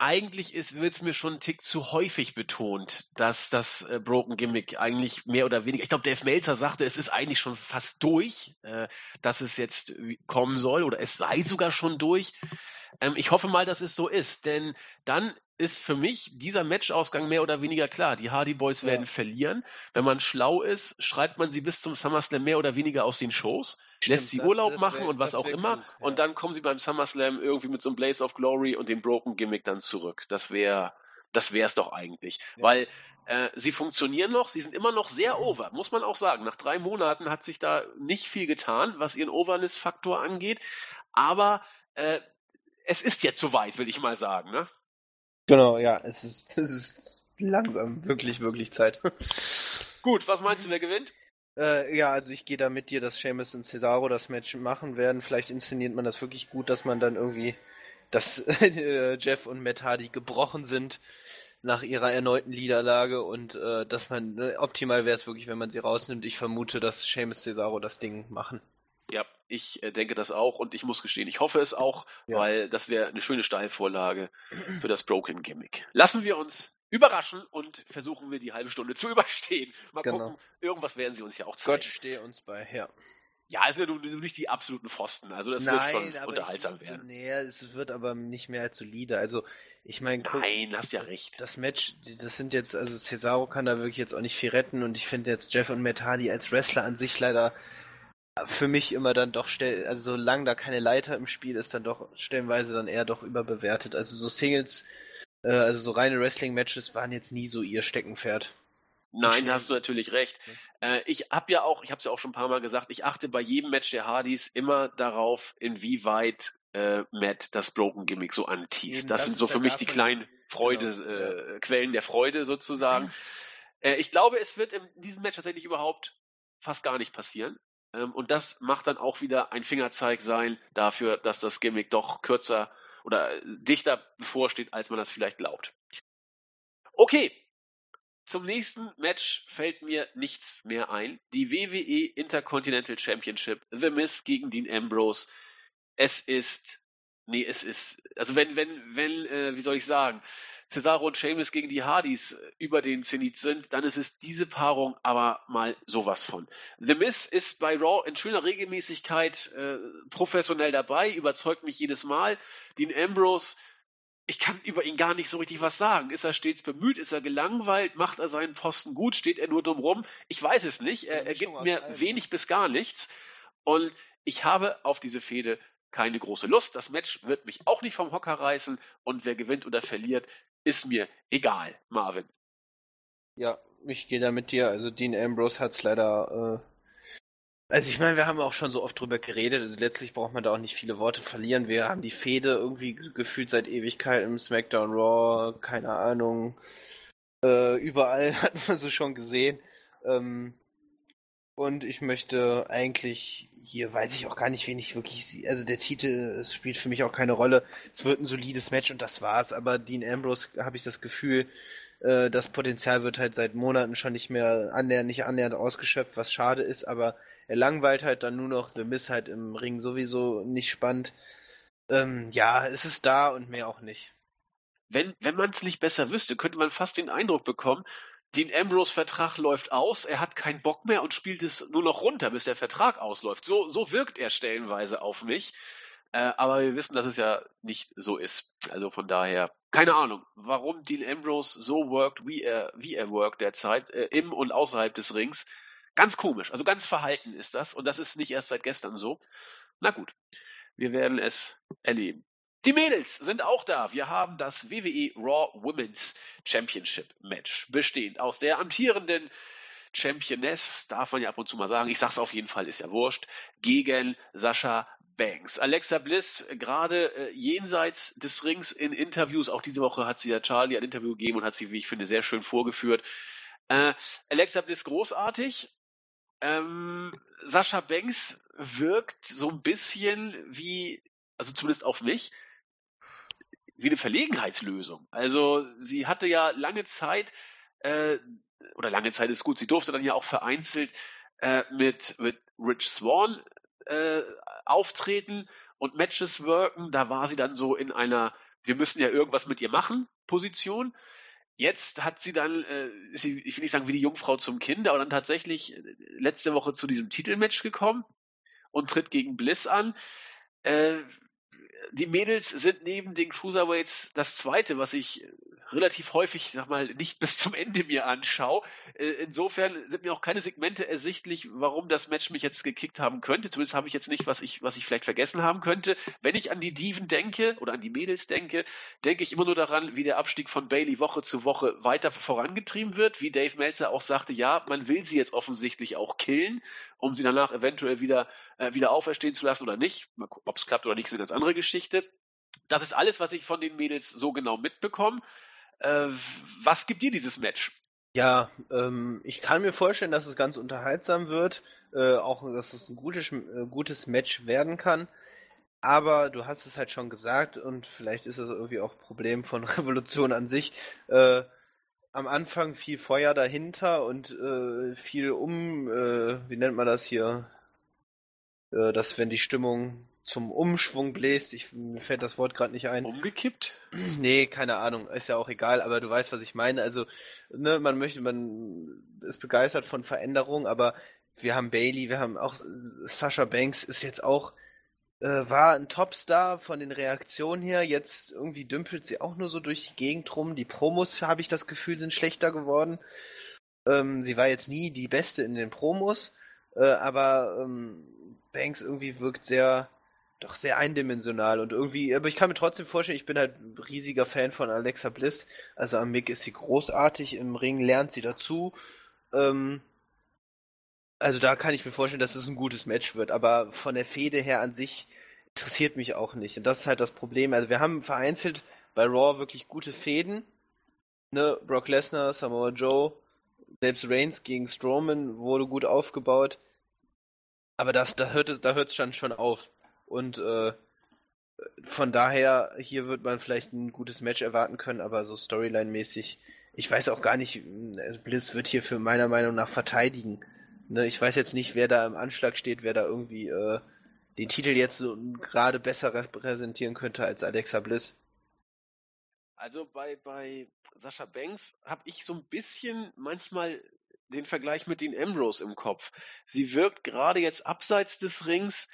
eigentlich wird es mir schon einen Tick zu häufig betont, dass das äh, Broken Gimmick eigentlich mehr oder weniger, ich glaube, Dave Meltzer sagte, es ist eigentlich schon fast durch, äh, dass es jetzt kommen soll oder es sei sogar schon durch. Ähm, ich hoffe mal, dass es so ist, denn dann ist für mich dieser Matchausgang mehr oder weniger klar. Die Hardy Boys werden ja. verlieren. Wenn man schlau ist, schreibt man sie bis zum SummerSlam mehr oder weniger aus den Shows, Stimmt, lässt sie Urlaub das machen wär, und was auch immer. Cool, ja. Und dann kommen sie beim SummerSlam irgendwie mit so einem Blaze of Glory und dem Broken Gimmick dann zurück. Das wäre das wäre es doch eigentlich. Ja. Weil äh, sie funktionieren noch, sie sind immer noch sehr over, muss man auch sagen. Nach drei Monaten hat sich da nicht viel getan, was ihren Overness-Faktor angeht. Aber äh, es ist jetzt soweit, will ich mal sagen. Ne? Genau, ja, es ist, es ist langsam wirklich, wirklich Zeit. Gut, was meinst du, wer gewinnt? Äh, ja, also ich gehe da mit dir, dass Seamus und Cesaro das Match machen werden. Vielleicht inszeniert man das wirklich gut, dass man dann irgendwie, dass äh, Jeff und Matt Hardy gebrochen sind nach ihrer erneuten Niederlage und äh, dass man, ne, optimal wäre es wirklich, wenn man sie rausnimmt. Ich vermute, dass Seamus Cesaro das Ding machen. Ich äh, denke das auch und ich muss gestehen, ich hoffe es auch, ja. weil das wäre eine schöne Steilvorlage für das Broken Gimmick. Lassen wir uns überraschen und versuchen wir die halbe Stunde zu überstehen. Mal genau. gucken, irgendwas werden sie uns ja auch zeigen. Gott stehe uns bei, ja. Ja, also du, du nicht die absoluten Pfosten. Also das Nein, wird schon unterhaltsam ich, werden. Nee, es wird aber nicht mehr als solide. Also ich meine, Nein, hast ja recht. Das Match, das sind jetzt, also Cesaro kann da wirklich jetzt auch nicht viel retten und ich finde jetzt Jeff und Matt Hardy als Wrestler an sich leider für mich immer dann doch, also solange da keine Leiter im Spiel ist, dann doch stellenweise dann eher doch überbewertet. Also so Singles, äh, also so reine Wrestling-Matches waren jetzt nie so ihr Steckenpferd. Nein, hast du natürlich recht. Äh, ich habe ja auch, ich habe es ja auch schon ein paar Mal gesagt, ich achte bei jedem Match der Hardys immer darauf, inwieweit äh, Matt das Broken Gimmick so anteast. Das, das sind so für mich die kleinen Freude, genau, äh, ja. Quellen der Freude sozusagen. äh, ich glaube, es wird in diesem Match tatsächlich überhaupt fast gar nicht passieren. Ähm, und das macht dann auch wieder ein Fingerzeig sein dafür, dass das Gimmick doch kürzer oder dichter bevorsteht, als man das vielleicht glaubt. Okay, zum nächsten Match fällt mir nichts mehr ein. Die WWE Intercontinental Championship, The Miz gegen Dean Ambrose. Es ist, nee, es ist, also wenn, wenn, wenn, äh, wie soll ich sagen, Cesaro und Sheamus gegen die Hardys äh, über den Zenit sind, dann ist es diese Paarung aber mal sowas von. The Miz ist bei Raw in schöner Regelmäßigkeit äh, professionell dabei, überzeugt mich jedes Mal. Dean Ambrose ich kann über ihn gar nicht so richtig was sagen. Ist er stets bemüht? Ist er gelangweilt? Macht er seinen Posten gut? Steht er nur dumm rum? Ich weiß es nicht. Er, er gibt mir wenig bis gar nichts. Und ich habe auf diese Fehde keine große Lust. Das Match wird mich auch nicht vom Hocker reißen. Und wer gewinnt oder verliert, ist mir egal, Marvin. Ja, ich gehe da mit dir. Also Dean Ambrose hat es leider. Äh... Also ich meine, wir haben auch schon so oft drüber geredet. Also letztlich braucht man da auch nicht viele Worte verlieren. Wir haben die Fehde irgendwie gefühlt seit Ewigkeit im SmackDown Raw, keine Ahnung. Äh, überall hat man sie schon gesehen. Ähm, und ich möchte eigentlich, hier weiß ich auch gar nicht, wen ich wirklich, also der Titel spielt für mich auch keine Rolle. Es wird ein solides Match und das war's. Aber Dean Ambrose habe ich das Gefühl, äh, das Potenzial wird halt seit Monaten schon nicht mehr annähernd, nicht annähernd ausgeschöpft, was schade ist, aber er langweilt halt dann nur noch, The Miss halt im Ring sowieso nicht spannend. Ähm, ja, es ist da und mehr auch nicht. Wenn, wenn man es nicht besser wüsste, könnte man fast den Eindruck bekommen, Dean Ambrose Vertrag läuft aus, er hat keinen Bock mehr und spielt es nur noch runter, bis der Vertrag ausläuft. So, so wirkt er stellenweise auf mich. Äh, aber wir wissen, dass es ja nicht so ist. Also von daher, keine Ahnung, warum Dean Ambrose so workt, wie er, wie er workt derzeit, äh, im und außerhalb des Rings. Ganz komisch, also ganz verhalten ist das. Und das ist nicht erst seit gestern so. Na gut, wir werden es erleben. Die Mädels sind auch da. Wir haben das WWE Raw Women's Championship Match, bestehend aus der amtierenden Championess, darf man ja ab und zu mal sagen, ich sag's auf jeden Fall, ist ja wurscht, gegen Sascha Banks. Alexa Bliss gerade äh, jenseits des Rings in Interviews, auch diese Woche hat sie ja Charlie ein Interview gegeben und hat sie, wie ich finde, sehr schön vorgeführt. Äh, Alexa Bliss großartig. Ähm, Sascha Banks wirkt so ein bisschen wie, also zumindest auf mich, wie eine Verlegenheitslösung. Also sie hatte ja lange Zeit, äh, oder lange Zeit ist gut, sie durfte dann ja auch vereinzelt äh, mit, mit Rich Swan äh, auftreten und Matches worken. Da war sie dann so in einer, wir müssen ja irgendwas mit ihr machen, Position. Jetzt hat sie dann, äh, sie, ich will nicht sagen wie die Jungfrau zum Kind, aber dann tatsächlich äh, letzte Woche zu diesem Titelmatch gekommen und tritt gegen Bliss an. Äh, die Mädels sind neben den Cruiserweights das zweite, was ich relativ häufig, sag mal, nicht bis zum Ende mir anschaue. Äh, insofern sind mir auch keine Segmente ersichtlich, warum das Match mich jetzt gekickt haben könnte. Zumindest habe ich jetzt nicht, was ich, was ich vielleicht vergessen haben könnte. Wenn ich an die Diven denke oder an die Mädels denke, denke ich immer nur daran, wie der Abstieg von Bailey Woche zu Woche weiter vorangetrieben wird. Wie Dave Meltzer auch sagte, ja, man will sie jetzt offensichtlich auch killen, um sie danach eventuell wieder, äh, wieder auferstehen zu lassen oder nicht. Ob es klappt oder nicht, ist eine ganz andere Geschichte. Das ist alles, was ich von den Mädels so genau mitbekomme. Äh, was gibt dir dieses Match? Ja, ähm, ich kann mir vorstellen, dass es ganz unterhaltsam wird, äh, auch dass es ein gutes, äh, gutes Match werden kann. Aber du hast es halt schon gesagt und vielleicht ist es irgendwie auch ein Problem von Revolution an sich. Äh, am Anfang viel Feuer dahinter und äh, viel um, äh, wie nennt man das hier? Äh, dass wenn die Stimmung zum Umschwung bläst. Ich, mir fällt das Wort gerade nicht ein. Umgekippt? Nee, keine Ahnung, ist ja auch egal, aber du weißt, was ich meine. Also, ne, man möchte, man ist begeistert von Veränderung, aber wir haben Bailey, wir haben auch Sascha Banks ist jetzt auch war ein Topstar von den Reaktionen her. Jetzt irgendwie dümpelt sie auch nur so durch die Gegend rum. Die Promos, habe ich das Gefühl, sind schlechter geworden. Ähm, sie war jetzt nie die Beste in den Promos, äh, aber ähm, Banks irgendwie wirkt sehr doch sehr eindimensional und irgendwie, aber ich kann mir trotzdem vorstellen, ich bin halt ein riesiger Fan von Alexa Bliss. Also am Mick ist sie großartig, im Ring lernt sie dazu. Ähm, also da kann ich mir vorstellen, dass es ein gutes Match wird, aber von der Fehde her an sich interessiert mich auch nicht. Und das ist halt das Problem. Also wir haben vereinzelt bei Raw wirklich gute Fäden. Ne, Brock Lesnar, Samoa Joe, selbst Reigns gegen Strowman wurde gut aufgebaut. Aber das, da hört es, da hört es dann schon auf. Und äh, von daher, hier wird man vielleicht ein gutes Match erwarten können, aber so Storyline-mäßig, ich weiß auch gar nicht, äh, Bliss wird hier für meiner Meinung nach verteidigen. Ne, ich weiß jetzt nicht, wer da im Anschlag steht, wer da irgendwie äh, den Titel jetzt so gerade besser repräsentieren könnte als Alexa Bliss. Also bei, bei Sascha Banks habe ich so ein bisschen manchmal den Vergleich mit den Ambrose im Kopf. Sie wirkt gerade jetzt abseits des Rings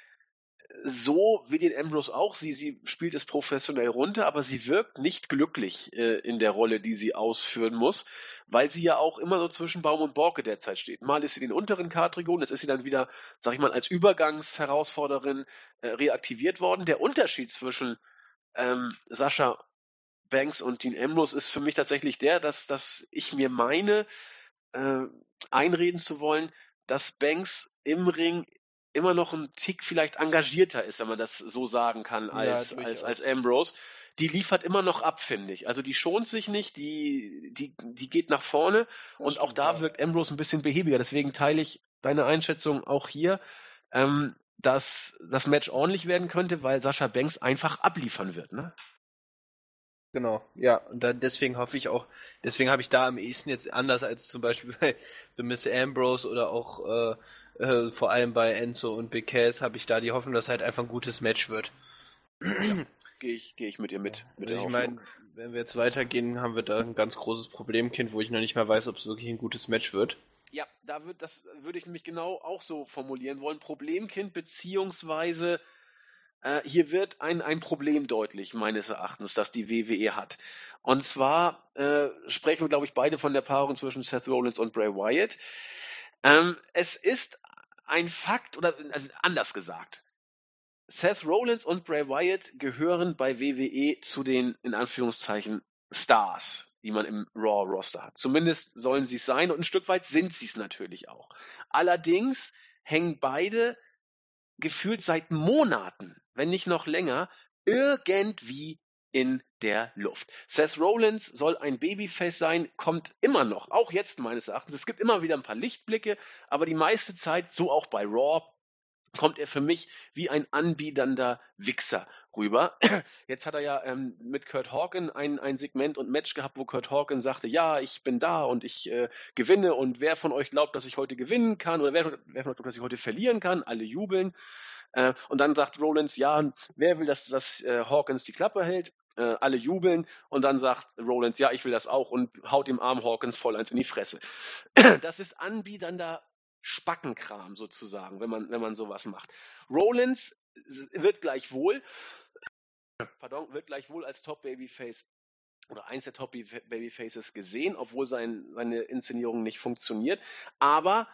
so wie den Ambrose auch. Sie, sie spielt es professionell runter, aber sie wirkt nicht glücklich äh, in der Rolle, die sie ausführen muss, weil sie ja auch immer so zwischen Baum und Borke derzeit steht. Mal ist sie in den unteren Kartregionen, jetzt ist sie dann wieder, sag ich mal, als Übergangsherausforderin äh, reaktiviert worden. Der Unterschied zwischen ähm, Sascha Banks und Dean Ambrose ist für mich tatsächlich der, dass, dass ich mir meine, äh, einreden zu wollen, dass Banks im Ring immer noch ein Tick vielleicht engagierter ist, wenn man das so sagen kann, als, ja, als, als Ambrose. Die liefert immer noch ab, finde ich. Also die schont sich nicht, die, die, die geht nach vorne und auch da ja. wirkt Ambrose ein bisschen behäbiger. Deswegen teile ich deine Einschätzung auch hier, ähm, dass das Match ordentlich werden könnte, weil Sascha Banks einfach abliefern wird. Ne? Genau, ja, und dann deswegen hoffe ich auch, deswegen habe ich da am ehesten jetzt anders als zum Beispiel bei The Miss Ambrose oder auch äh, äh, vor allem bei Enzo und Big Cass habe ich da die Hoffnung, dass halt einfach ein gutes Match wird. Ja, Gehe ich, geh ich mit ihr mit. mit ich meine, wenn wir jetzt weitergehen, haben wir da ein ganz großes Problemkind, wo ich noch nicht mehr weiß, ob es wirklich ein gutes Match wird. Ja, da wird, das würde ich nämlich genau auch so formulieren wollen. Problemkind beziehungsweise äh, hier wird ein, ein Problem deutlich, meines Erachtens, das die WWE hat. Und zwar äh, sprechen wir, glaube ich, beide von der Paarung zwischen Seth Rollins und Bray Wyatt. Ähm, es ist ein Fakt, oder also anders gesagt, Seth Rollins und Bray Wyatt gehören bei WWE zu den, in Anführungszeichen, Stars, die man im Raw-Roster hat. Zumindest sollen sie es sein und ein Stück weit sind sie es natürlich auch. Allerdings hängen beide gefühlt seit Monaten, wenn nicht noch länger, irgendwie in der Luft. Seth Rollins soll ein Babyface sein, kommt immer noch, auch jetzt meines Erachtens. Es gibt immer wieder ein paar Lichtblicke, aber die meiste Zeit, so auch bei Raw, kommt er für mich wie ein anbiedernder Wichser rüber. Jetzt hat er ja ähm, mit Kurt Hawken ein, ein Segment und Match gehabt, wo Kurt Hawken sagte, ja, ich bin da und ich äh, gewinne und wer von euch glaubt, dass ich heute gewinnen kann oder wer, wer von euch glaubt, dass ich heute verlieren kann, alle jubeln. Äh, und dann sagt Rollins, ja, wer will, dass, dass äh, Hawkins die Klappe hält? Äh, alle jubeln und dann sagt Rollins, ja, ich will das auch und haut dem Arm Hawkins voll eins in die Fresse. Das ist anbiedernder Spackenkram sozusagen, wenn man, wenn man sowas macht. Rollins wird gleichwohl, pardon, wird gleichwohl als Top Babyface oder eins der Top Babyfaces gesehen, obwohl sein, seine Inszenierung nicht funktioniert. Aber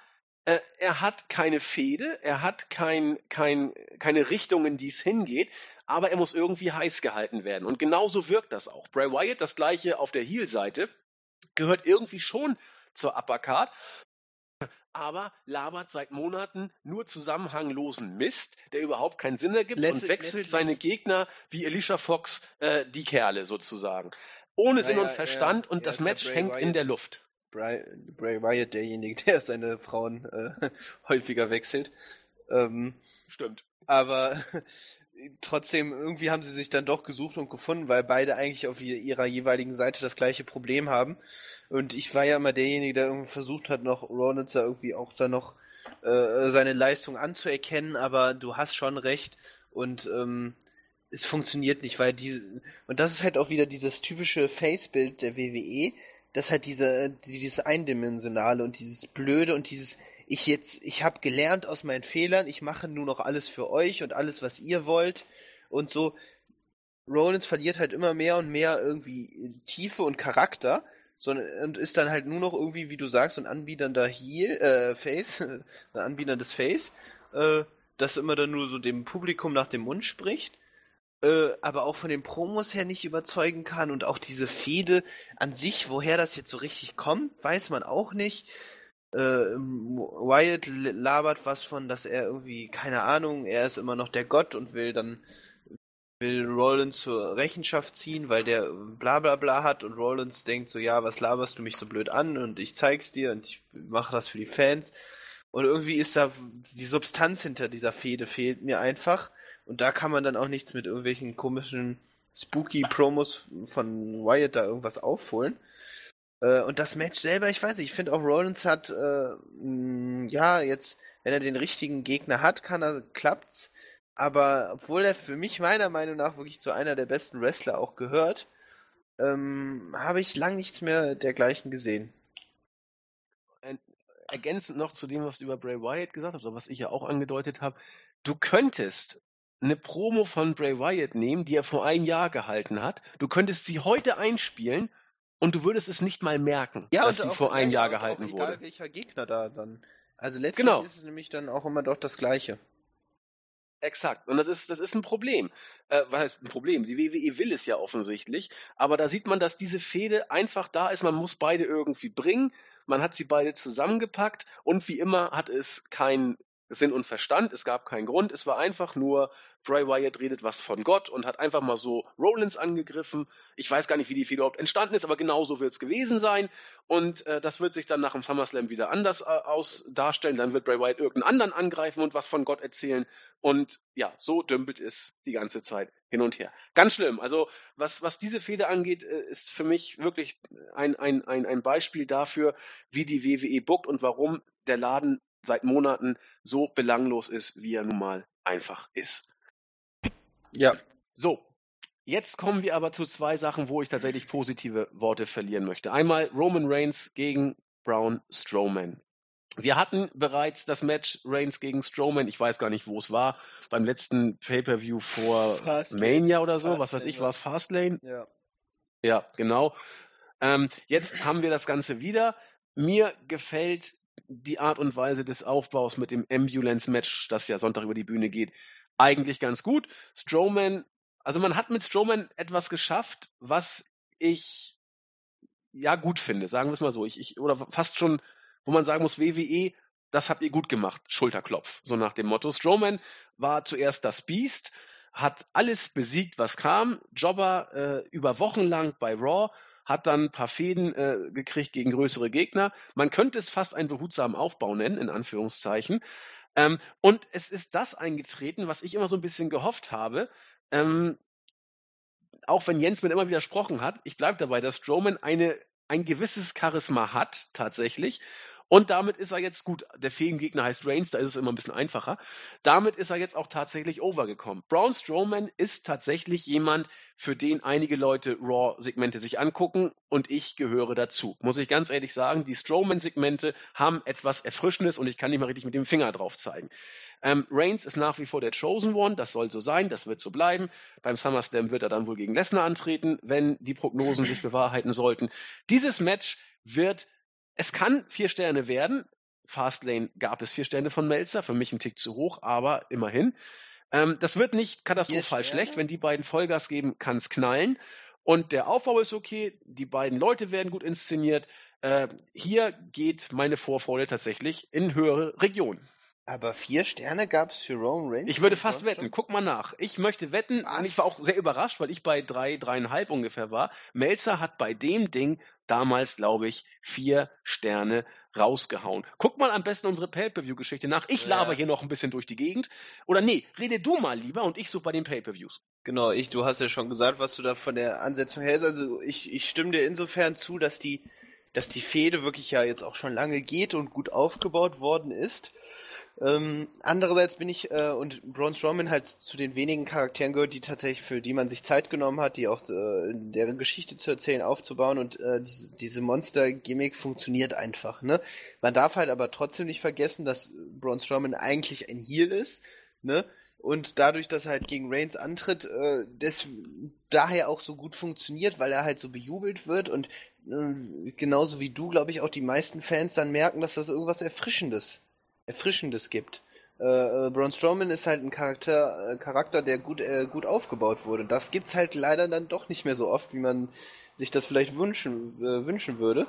äh, er hat keine Fehde, er hat kein, kein, keine Richtung, in die es hingeht, aber er muss irgendwie heiß gehalten werden. Und genauso wirkt das auch. Bray Wyatt, das gleiche auf der Heel-Seite, gehört irgendwie schon zur Uppercard, aber labert seit Monaten nur zusammenhanglosen Mist, der überhaupt keinen Sinn ergibt Letzt- und wechselt letztlich- seine Gegner wie Alicia Fox äh, die Kerle sozusagen. Ohne Sinn Naja, und Verstand er- und das ja Match hängt in Wyatt. der Luft. Bray, Bray Wyatt derjenige, der seine Frauen äh, häufiger wechselt. Ähm, Stimmt. aber trotzdem, irgendwie haben sie sich dann doch gesucht und gefunden, weil beide eigentlich auf ihr- ihrer jeweiligen Seite das gleiche Problem haben. Und ich war ja immer derjenige, der irgendwie versucht hat, noch da irgendwie auch da noch äh, seine Leistung anzuerkennen, aber du hast schon recht und ähm, es funktioniert nicht, weil diese und das ist halt auch wieder dieses typische Face-Bild der WWE, das halt diese dieses eindimensionale und dieses blöde und dieses ich jetzt ich habe gelernt aus meinen Fehlern, ich mache nur noch alles für euch und alles was ihr wollt und so Rollins verliert halt immer mehr und mehr irgendwie Tiefe und Charakter sondern und ist dann halt nur noch irgendwie, wie du sagst, ein anbiedernder Heel, äh, Face, ein anbiederndes Face, äh, das immer dann nur so dem Publikum nach dem Mund spricht, äh, aber auch von den Promos her nicht überzeugen kann und auch diese Fehde an sich, woher das jetzt so richtig kommt, weiß man auch nicht. Äh, Wyatt labert was von, dass er irgendwie, keine Ahnung, er ist immer noch der Gott und will dann will Rollins zur Rechenschaft ziehen, weil der bla bla bla hat und Rollins denkt so, ja, was laberst du mich so blöd an und ich zeig's dir und ich mache das für die Fans. Und irgendwie ist da die Substanz hinter dieser Fehde fehlt mir einfach. Und da kann man dann auch nichts mit irgendwelchen komischen spooky Promos von Wyatt da irgendwas aufholen. Äh, und das Match selber, ich weiß nicht, ich finde auch Rollins hat, äh, ja, jetzt, wenn er den richtigen Gegner hat, kann er, klappt's. Aber obwohl er für mich meiner Meinung nach wirklich zu einer der besten Wrestler auch gehört, ähm, habe ich lang nichts mehr dergleichen gesehen. ergänzend noch zu dem, was du über Bray Wyatt gesagt hast, oder was ich ja auch angedeutet habe, du könntest eine Promo von Bray Wyatt nehmen, die er vor einem Jahr gehalten hat. Du könntest sie heute einspielen und du würdest es nicht mal merken, dass und die vor einem ja, Jahr und auch gehalten egal, wurde. welcher Gegner da dann. Also letztlich Genau. ist es nämlich dann auch immer doch das Gleiche. Exakt. Und das ist, das ist ein Problem. Äh, was heißt ein Problem? Die WWE will es ja offensichtlich. Aber da sieht man, dass diese Fehde einfach da ist. Man muss beide irgendwie bringen. Man hat sie beide zusammengepackt. Und wie immer hat es keinen Sinn und Verstand. Es gab keinen Grund. Es war einfach nur, Bray Wyatt redet was von Gott und hat einfach mal so Rollins angegriffen. Ich weiß gar nicht, wie die Fehde überhaupt entstanden ist, aber genau so wird es gewesen sein. Und äh, das wird sich dann nach dem SummerSlam wieder anders äh, aus darstellen. Dann wird Bray Wyatt irgendeinen anderen angreifen und was von Gott erzählen. Und ja, so dümpelt es die ganze Zeit hin und her. Ganz schlimm. Also was, was diese Fehde angeht, äh, ist für mich wirklich ein, ein, ein, ein Beispiel dafür, wie die WWE bookt und warum der Laden seit Monaten so belanglos ist, wie er nun mal einfach ist. Ja. So, jetzt kommen wir aber zu zwei Sachen, wo ich tatsächlich positive Worte verlieren möchte. Einmal Roman Reigns gegen Braun Strowman. Wir hatten bereits das Match Reigns gegen Strowman, ich weiß gar nicht, wo es war, beim letzten Pay-Per-View vor Fastlane. Mania oder so, was weiß Fastlane ich, war es Fastlane? Ja. Ja, genau. Ähm, jetzt haben wir das Ganze wieder. Mir gefällt die Art und Weise des Aufbaus mit dem Ambulance-Match, das ja Sonntag über die Bühne geht, eigentlich ganz gut. Strowman, also man hat mit Strowman etwas geschafft, was ich ja gut finde, sagen wir es mal so. Ich, ich, oder fast schon, wo man sagen muss, WWE, das habt ihr gut gemacht, Schulterklopf, so nach dem Motto. Strowman war zuerst das Beast, hat alles besiegt, was kam. Jobber äh, über Wochen lang bei Raw, hat dann ein paar Fäden äh, gekriegt gegen größere Gegner. Man könnte es fast einen behutsamen Aufbau nennen, in Anführungszeichen. Ähm, und es ist das eingetreten, was ich immer so ein bisschen gehofft habe. ähm, auch wenn Jens mir immer widersprochen hat, ich bleibe dabei, dass Strowman eine, ein gewisses Charisma hat, tatsächlich. Und damit ist er jetzt gut. Der Fegengegner heißt Reigns, da ist es immer ein bisschen einfacher. Damit ist er jetzt auch tatsächlich overgekommen. Braun Strowman ist tatsächlich jemand, für den einige Leute Raw-Segmente sich angucken und ich gehöre dazu. Muss ich ganz ehrlich sagen, die Strowman-Segmente haben etwas Erfrischendes und ich kann nicht mal richtig mit dem Finger drauf zeigen. Ähm, Reigns ist nach wie vor der Chosen One, das soll so sein, das wird so bleiben. Beim SummerSlam wird er dann wohl gegen Lesnar antreten, wenn die Prognosen sich bewahrheiten sollten. Dieses Match wird, es kann vier Sterne werden. Fastlane gab es vier Sterne von Melzer, für mich ein Tick zu hoch, aber immerhin. Ähm, das wird nicht katastrophal schlecht, wenn die beiden Vollgas geben, kann es knallen. Und der Aufbau ist okay, die beiden Leute werden gut inszeniert. Äh, hier geht meine Vorfreude tatsächlich in höhere Regionen. Aber vier Sterne gab es für Roman Reigns? Ich würde fast wetten. Guck mal nach. Ich möchte wetten. Was? Und ich war auch sehr überrascht, weil ich bei drei, dreieinhalb ungefähr war. Melzer hat bei dem Ding damals, glaube ich, vier Sterne rausgehauen. Guck mal am besten unsere Pay-Per-View-Geschichte nach. Ich ja. laber hier noch ein bisschen durch die Gegend. Oder nee, rede du mal lieber und ich suche bei den Pay-Per-Views. Genau, ich, du hast ja schon gesagt, was du da von der Ansetzung hältst. Also ich, ich stimme dir insofern zu, dass die, dass die Fehde wirklich ja jetzt auch schon lange geht und gut aufgebaut worden ist. Ähm, andererseits bin ich äh, und Braun Strowman halt zu den wenigen Charakteren gehört, die tatsächlich für die man sich Zeit genommen hat, die auch äh, deren Geschichte zu erzählen, aufzubauen und äh, diese, Monster-Gimmick funktioniert einfach. Ne? Man darf halt aber trotzdem nicht vergessen, dass Braun Strowman eigentlich ein Heel ist. Ne? und dadurch, dass er halt gegen Reigns antritt, äh, das daher auch so gut funktioniert, weil er halt so bejubelt wird und äh, genauso wie du, glaube ich, auch die meisten Fans dann merken, dass das irgendwas Erfrischendes Erfrischendes gibt. Äh, äh, Braun Strowman ist halt ein Charakter, äh, Charakter der gut, äh, gut aufgebaut wurde. Das gibt's halt leider dann doch nicht mehr so oft, wie man sich das vielleicht wünschen, äh, wünschen würde.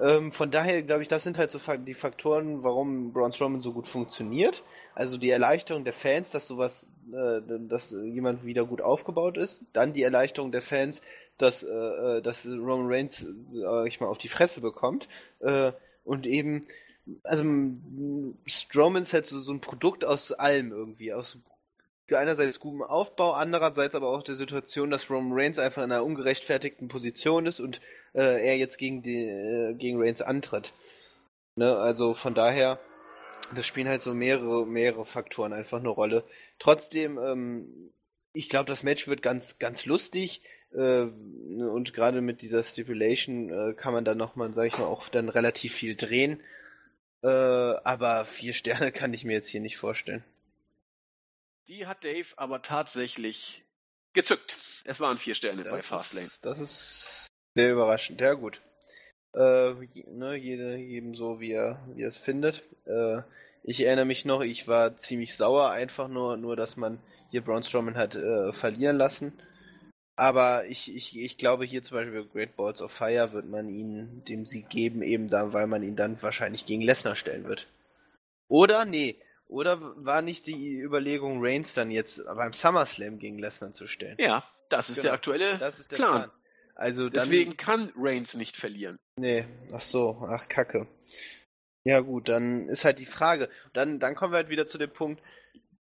Ähm, von daher glaube ich, das sind halt so die Faktoren, warum Braun Strowman so gut funktioniert. Also die Erleichterung der Fans, dass sowas, äh, dass jemand wieder gut aufgebaut ist. Dann die Erleichterung der Fans, dass, äh, dass Roman Reigns, äh, ich mal, auf die Fresse bekommt. Äh, und eben also Strowman ist halt so, so ein Produkt aus allem irgendwie, aus einerseits gutem Aufbau, andererseits aber auch der Situation, dass Roman Reigns einfach in einer ungerechtfertigten Position ist und äh, er jetzt gegen die äh, gegen Reigns antritt. Ne? Also von daher, das spielen halt so mehrere mehrere Faktoren einfach eine Rolle. Trotzdem, ähm, ich glaube, das Match wird ganz ganz lustig äh, und gerade mit dieser Stipulation äh, kann man dann nochmal, sag ich mal, auch dann relativ viel drehen. Äh, aber vier Sterne kann ich mir jetzt hier nicht vorstellen. Die hat Dave aber tatsächlich gezückt. Es waren vier Sterne das bei Fastlane. Ist, das ist sehr überraschend. Ja, gut. Äh, ne, jede, jedem so, wie er, wie er es findet. Äh, ich erinnere mich noch, ich war ziemlich sauer, einfach nur, nur dass man hier Braun Strowman hat äh, verlieren lassen. Aber ich, ich, ich glaube hier zum Beispiel bei Great Balls of Fire wird man ihn dem Sieg geben, eben da, weil man ihn dann wahrscheinlich gegen Lesnar stellen wird. Oder, nee, oder war nicht die Überlegung, Reigns dann jetzt beim SummerSlam gegen Lesnar zu stellen? Ja, das ist genau, der aktuelle das ist der Plan. Plan. Also Deswegen kann Reigns nicht verlieren. Nee, ach so, ach Kacke. Ja gut, dann ist halt die Frage. Dann, dann kommen wir halt wieder zu dem Punkt,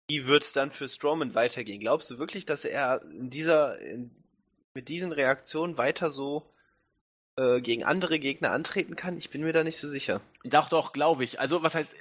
wie wird es dann für Strowman weitergehen? Glaubst du wirklich, dass er in dieser, in, mit diesen Reaktionen weiter so äh, gegen andere Gegner antreten kann? Ich bin mir da nicht so sicher. Doch, doch, glaube ich. Also, was heißt,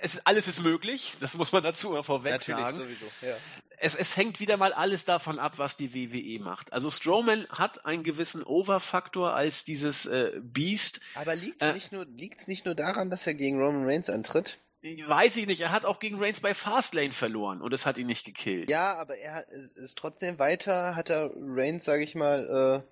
es, alles ist möglich, das muss man dazu mal vorweg Natürlich, sagen. sowieso, ja. Es, es hängt wieder mal alles davon ab, was die WWE macht. Also Strowman hat einen gewissen Overfaktor als dieses äh, Beast. Aber liegt es äh, nicht, nur, nicht nur daran, dass er gegen Roman Reigns antritt? Weiß ich nicht, er hat auch gegen Reigns bei Fastlane verloren und es hat ihn nicht gekillt. Ja, aber er ist trotzdem weiter, hat er Reigns, sag ich mal, äh,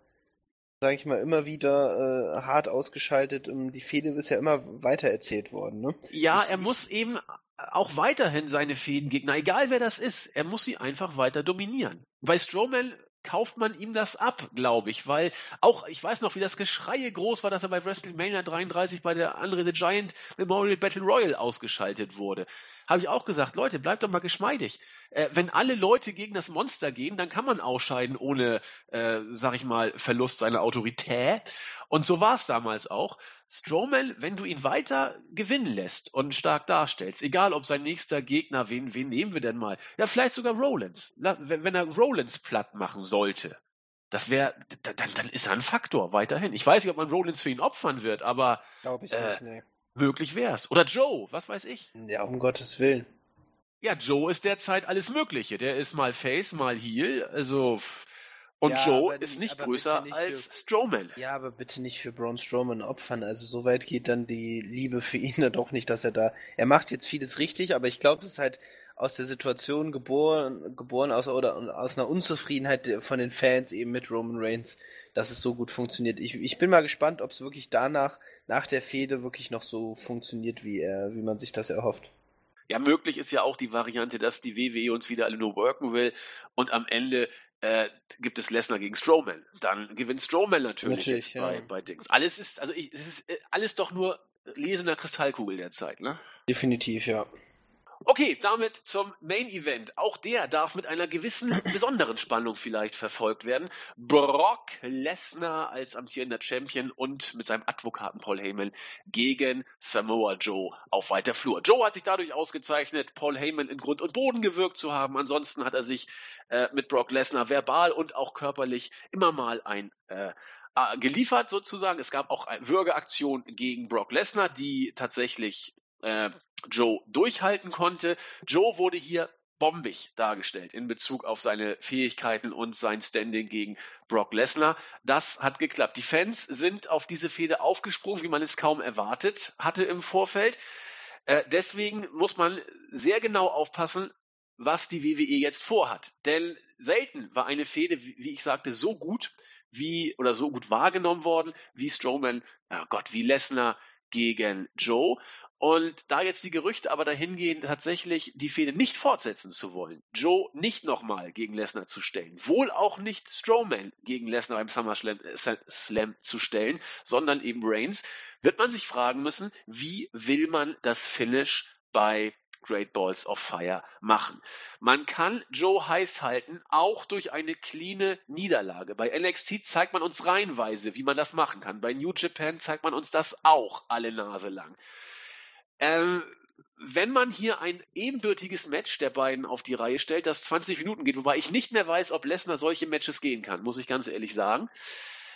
sag ich mal, immer wieder äh, hart ausgeschaltet. Die Fehde ist ja immer weiter erzählt worden, ne? Ja, ich, er muss eben auch weiterhin seine Fädengegner, egal wer das ist, er muss sie einfach weiter dominieren. Bei Strowman kauft man ihm das ab, glaube ich, weil auch, ich weiß noch, wie das Geschreie groß war, dass er bei WrestleMania 33 bei der Andre the Giant Memorial Battle Royal ausgeschaltet wurde. Habe ich auch gesagt, Leute, bleibt doch mal geschmeidig. Äh, wenn alle Leute gegen das Monster gehen, dann kann man ausscheiden ohne, äh, sag ich mal, Verlust seiner Autorität. Und so war es damals auch. Strowman, wenn du ihn weiter gewinnen lässt und stark darstellst, egal ob sein nächster Gegner, wen, wen nehmen wir denn mal? Ja, vielleicht sogar Rollins. Wenn, er Rollins platt machen sollte, das wäre, dann, dann ist er ein Faktor weiterhin. Ich weiß nicht, ob man Rollins für ihn opfern wird, aber Glaube ich äh, nicht, nee. möglich wär's. Oder Joe, was weiß ich. Ja, um Gottes Willen. Ja, Joe ist derzeit alles Mögliche. Der ist mal Face, mal Heel. Also und ja, Joe ist nicht größer nicht als für, Strowman. Ja, aber bitte nicht für Braun Strowman opfern. Also so weit geht dann die Liebe für ihn dann doch nicht, dass er da. Er macht jetzt vieles richtig, aber ich glaube, es ist halt aus der Situation geboren, geboren aus oder aus einer Unzufriedenheit von den Fans eben mit Roman Reigns, dass es so gut funktioniert. Ich, ich bin mal gespannt, ob es wirklich danach, nach der Fehde, wirklich noch so funktioniert, wie er, wie man sich das erhofft. Ja, möglich ist ja auch die Variante, dass die WWE uns wieder alle nur worken will und am Ende äh, gibt es Lesnar gegen Strowman. Dann gewinnt Strowman natürlich, natürlich ja. bei, bei Dings. Alles ist, also ich, es ist äh, alles doch nur lesener Kristallkugel derzeit, ne? Definitiv, ja. Okay, damit zum Main Event. Auch der darf mit einer gewissen besonderen Spannung vielleicht verfolgt werden. Brock Lesnar als amtierender Champion und mit seinem Advokaten Paul Heyman gegen Samoa Joe auf weiter Flur. Joe hat sich dadurch ausgezeichnet, Paul Heyman in Grund und Boden gewirkt zu haben. Ansonsten hat er sich äh, mit Brock Lesnar verbal und auch körperlich immer mal ein äh, geliefert sozusagen. Es gab auch eine Würgeaktion gegen Brock Lesnar, die tatsächlich äh, Joe durchhalten konnte. Joe wurde hier bombig dargestellt in Bezug auf seine Fähigkeiten und sein Standing gegen Brock Lesnar. Das hat geklappt. Die Fans sind auf diese Fehde aufgesprungen, wie man es kaum erwartet hatte im Vorfeld. Äh, deswegen muss man sehr genau aufpassen, was die WWE jetzt vorhat. Denn selten war eine Fehde, wie ich sagte, so gut wie oder so gut wahrgenommen worden wie Strowman, oh Gott, wie Lesnar gegen Joe. Und da jetzt die Gerüchte aber dahin gehen, tatsächlich die Fehde nicht fortsetzen zu wollen, Joe nicht nochmal gegen Lesnar zu stellen, wohl auch nicht Strowman gegen Lesnar beim SummerSlam äh, Slam zu stellen, sondern eben Reigns, wird man sich fragen müssen, wie will man das Finish bei Great Balls of Fire machen. Man kann Joe heiß halten, auch durch eine cleane Niederlage. Bei NXT zeigt man uns reihenweise, wie man das machen kann. Bei New Japan zeigt man uns das auch alle Nase lang. Ähm, wenn man hier ein ebenbürtiges Match der beiden auf die Reihe stellt, das 20 Minuten geht, wobei ich nicht mehr weiß, ob Lesnar solche Matches gehen kann, muss ich ganz ehrlich sagen.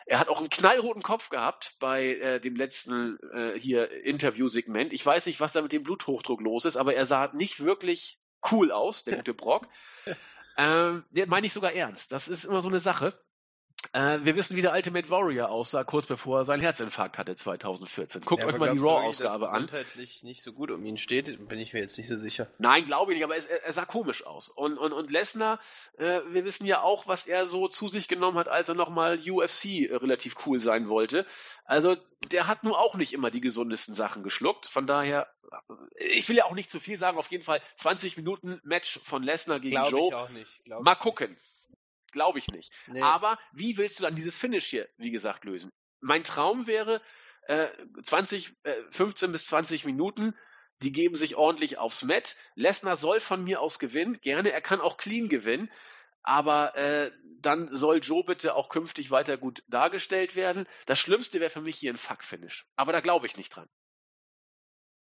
Er hat auch einen knallroten Kopf gehabt bei äh, dem letzten äh, hier Interviewsegment. Ich weiß nicht, was da mit dem Bluthochdruck los ist, aber er sah nicht wirklich cool aus, der gute Brock. ähm, den meine ich sogar ernst. Das ist immer so eine Sache. Äh, wir wissen, wie der Ultimate Warrior aussah, kurz bevor er seinen Herzinfarkt hatte 2014. Guckt ja, euch mal die Raw-Ausgabe an. gesundheitlich nicht so gut um ihn steht, bin ich mir jetzt nicht so sicher. Nein, glaube ich nicht, aber es, er, sah komisch aus. Und, und, und Lesnar, äh, wir wissen ja auch, was er so zu sich genommen hat, als er nochmal UFC äh, relativ cool sein wollte. Also, der hat nun auch nicht immer die gesundesten Sachen geschluckt. Von daher, äh, ich will ja auch nicht zu viel sagen, auf jeden Fall 20 Minuten Match von Lesnar gegen Glaub Joe. Ich auch nicht. Glaub mal gucken. Nicht. Glaube ich nicht. Nee. Aber wie willst du dann dieses Finish hier, wie gesagt, lösen? Mein Traum wäre äh, 20, äh, 15 bis 20 Minuten, die geben sich ordentlich aufs Mat. Lesnar soll von mir aus gewinnen, gerne, er kann auch clean gewinnen, aber äh, dann soll Joe bitte auch künftig weiter gut dargestellt werden. Das Schlimmste wäre für mich hier ein Fuck-Finish. Aber da glaube ich nicht dran.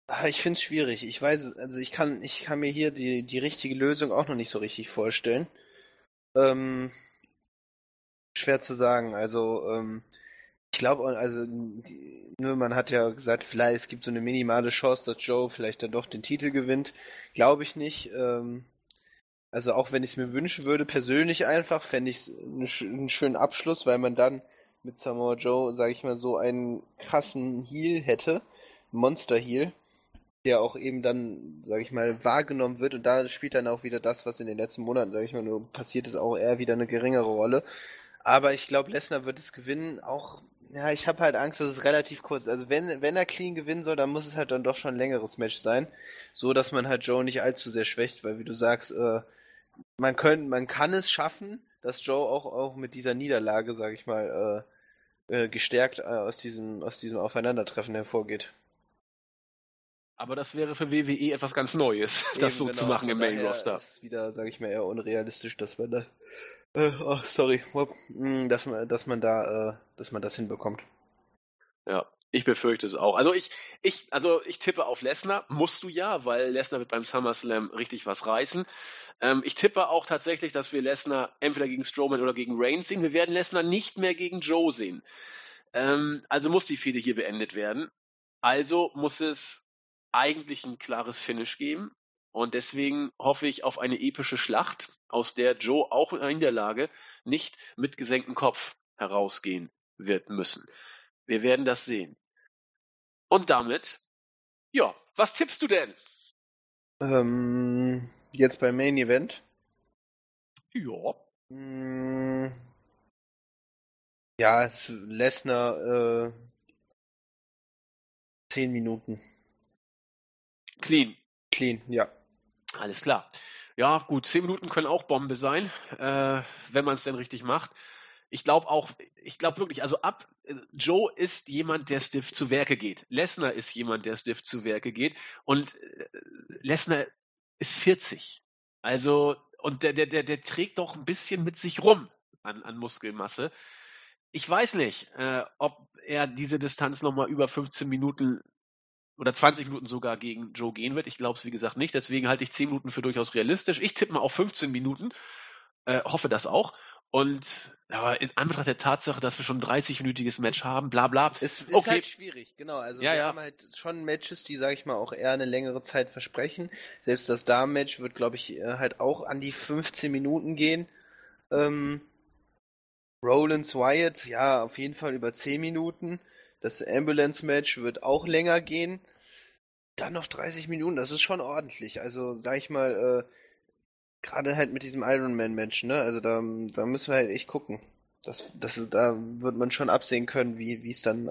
Ah, ich finde es schwierig. Ich weiß, also ich kann, ich kann mir hier die, die richtige Lösung auch noch nicht so richtig vorstellen. Ähm, schwer zu sagen. Also, ähm, ich glaube, also, die, nur man hat ja gesagt, vielleicht es gibt so eine minimale Chance, dass Joe vielleicht dann doch den Titel gewinnt. Glaube ich nicht. Ähm, also auch wenn ich es mir wünschen würde, persönlich einfach, fände ich es einen schönen Abschluss, weil man dann mit Samoa Joe, sage ich mal, so einen krassen Heal hätte. Monster Heal der auch eben dann, sage ich mal, wahrgenommen wird. Und da spielt dann auch wieder das, was in den letzten Monaten, sage ich mal, nur passiert ist, auch eher wieder eine geringere Rolle. Aber ich glaube, Lesnar wird es gewinnen. Auch, ja, ich habe halt Angst, dass es relativ kurz. Also wenn, wenn er clean gewinnen soll, dann muss es halt dann doch schon ein längeres Match sein. So dass man halt Joe nicht allzu sehr schwächt, weil wie du sagst, äh, man können, man kann es schaffen, dass Joe auch, auch mit dieser Niederlage, sag ich mal, äh, äh, gestärkt äh, aus, diesem, aus diesem Aufeinandertreffen hervorgeht. Aber das wäre für WWE etwas ganz Neues, Eben, das so genau, zu machen im Main Roster. ist wieder, sage ich mal, eher unrealistisch, dass man da, äh, oh, sorry, hm, dass man, dass man da, äh, dass man das hinbekommt. Ja, ich befürchte es auch. Also ich, ich, also ich tippe auf Lesnar, musst du ja, weil Lesnar wird beim SummerSlam richtig was reißen. Ähm, ich tippe auch tatsächlich, dass wir Lesnar entweder gegen Strowman oder gegen Reigns sehen. Wir werden Lesnar nicht mehr gegen Joe sehen. Ähm, also muss die Fehde hier beendet werden. Also muss es eigentlich ein klares Finish geben. Und deswegen hoffe ich auf eine epische Schlacht, aus der Joe auch in der Lage nicht mit gesenktem Kopf herausgehen wird müssen. Wir werden das sehen. Und damit, ja, was tippst du denn? Ähm, jetzt beim Main Event? Ja. Hm, ja, es Lesnar äh, zehn Minuten. Clean. Clean, ja. Alles klar. Ja, gut, zehn Minuten können auch Bombe sein, äh, wenn man es denn richtig macht. Ich glaube auch, ich glaube wirklich, also ab, Joe ist jemand, der stiff zu Werke geht. Lesnar ist jemand, der stiff zu Werke geht. Und äh, Lesnar ist 40. Also, und der, der, der, der trägt doch ein bisschen mit sich rum an, an Muskelmasse. Ich weiß nicht, äh, ob er diese Distanz nochmal über 15 Minuten oder 20 Minuten sogar gegen Joe gehen wird. Ich glaube es, wie gesagt, nicht. Deswegen halte ich 10 Minuten für durchaus realistisch. Ich tippe mal auf 15 Minuten. Äh, hoffe das auch. Und aber in Anbetracht der Tatsache, dass wir schon ein 30-minütiges Match haben, bla bla. Es ist okay. halt schwierig, genau. Also ja, wir ja. haben halt schon Matches, die, sag ich mal, auch eher eine längere Zeit versprechen. Selbst das Damen-Match wird, glaube ich, äh, halt auch an die 15 Minuten gehen. Ähm, Rollins Wyatt, ja, auf jeden Fall über 10 Minuten. Das Ambulance-Match wird auch länger gehen. Dann noch 30 Minuten, das ist schon ordentlich. Also, sag ich mal, äh, gerade halt mit diesem Ironman-Match, ne? Also da, da müssen wir halt echt gucken. Das, das, da wird man schon absehen können, wie es dann,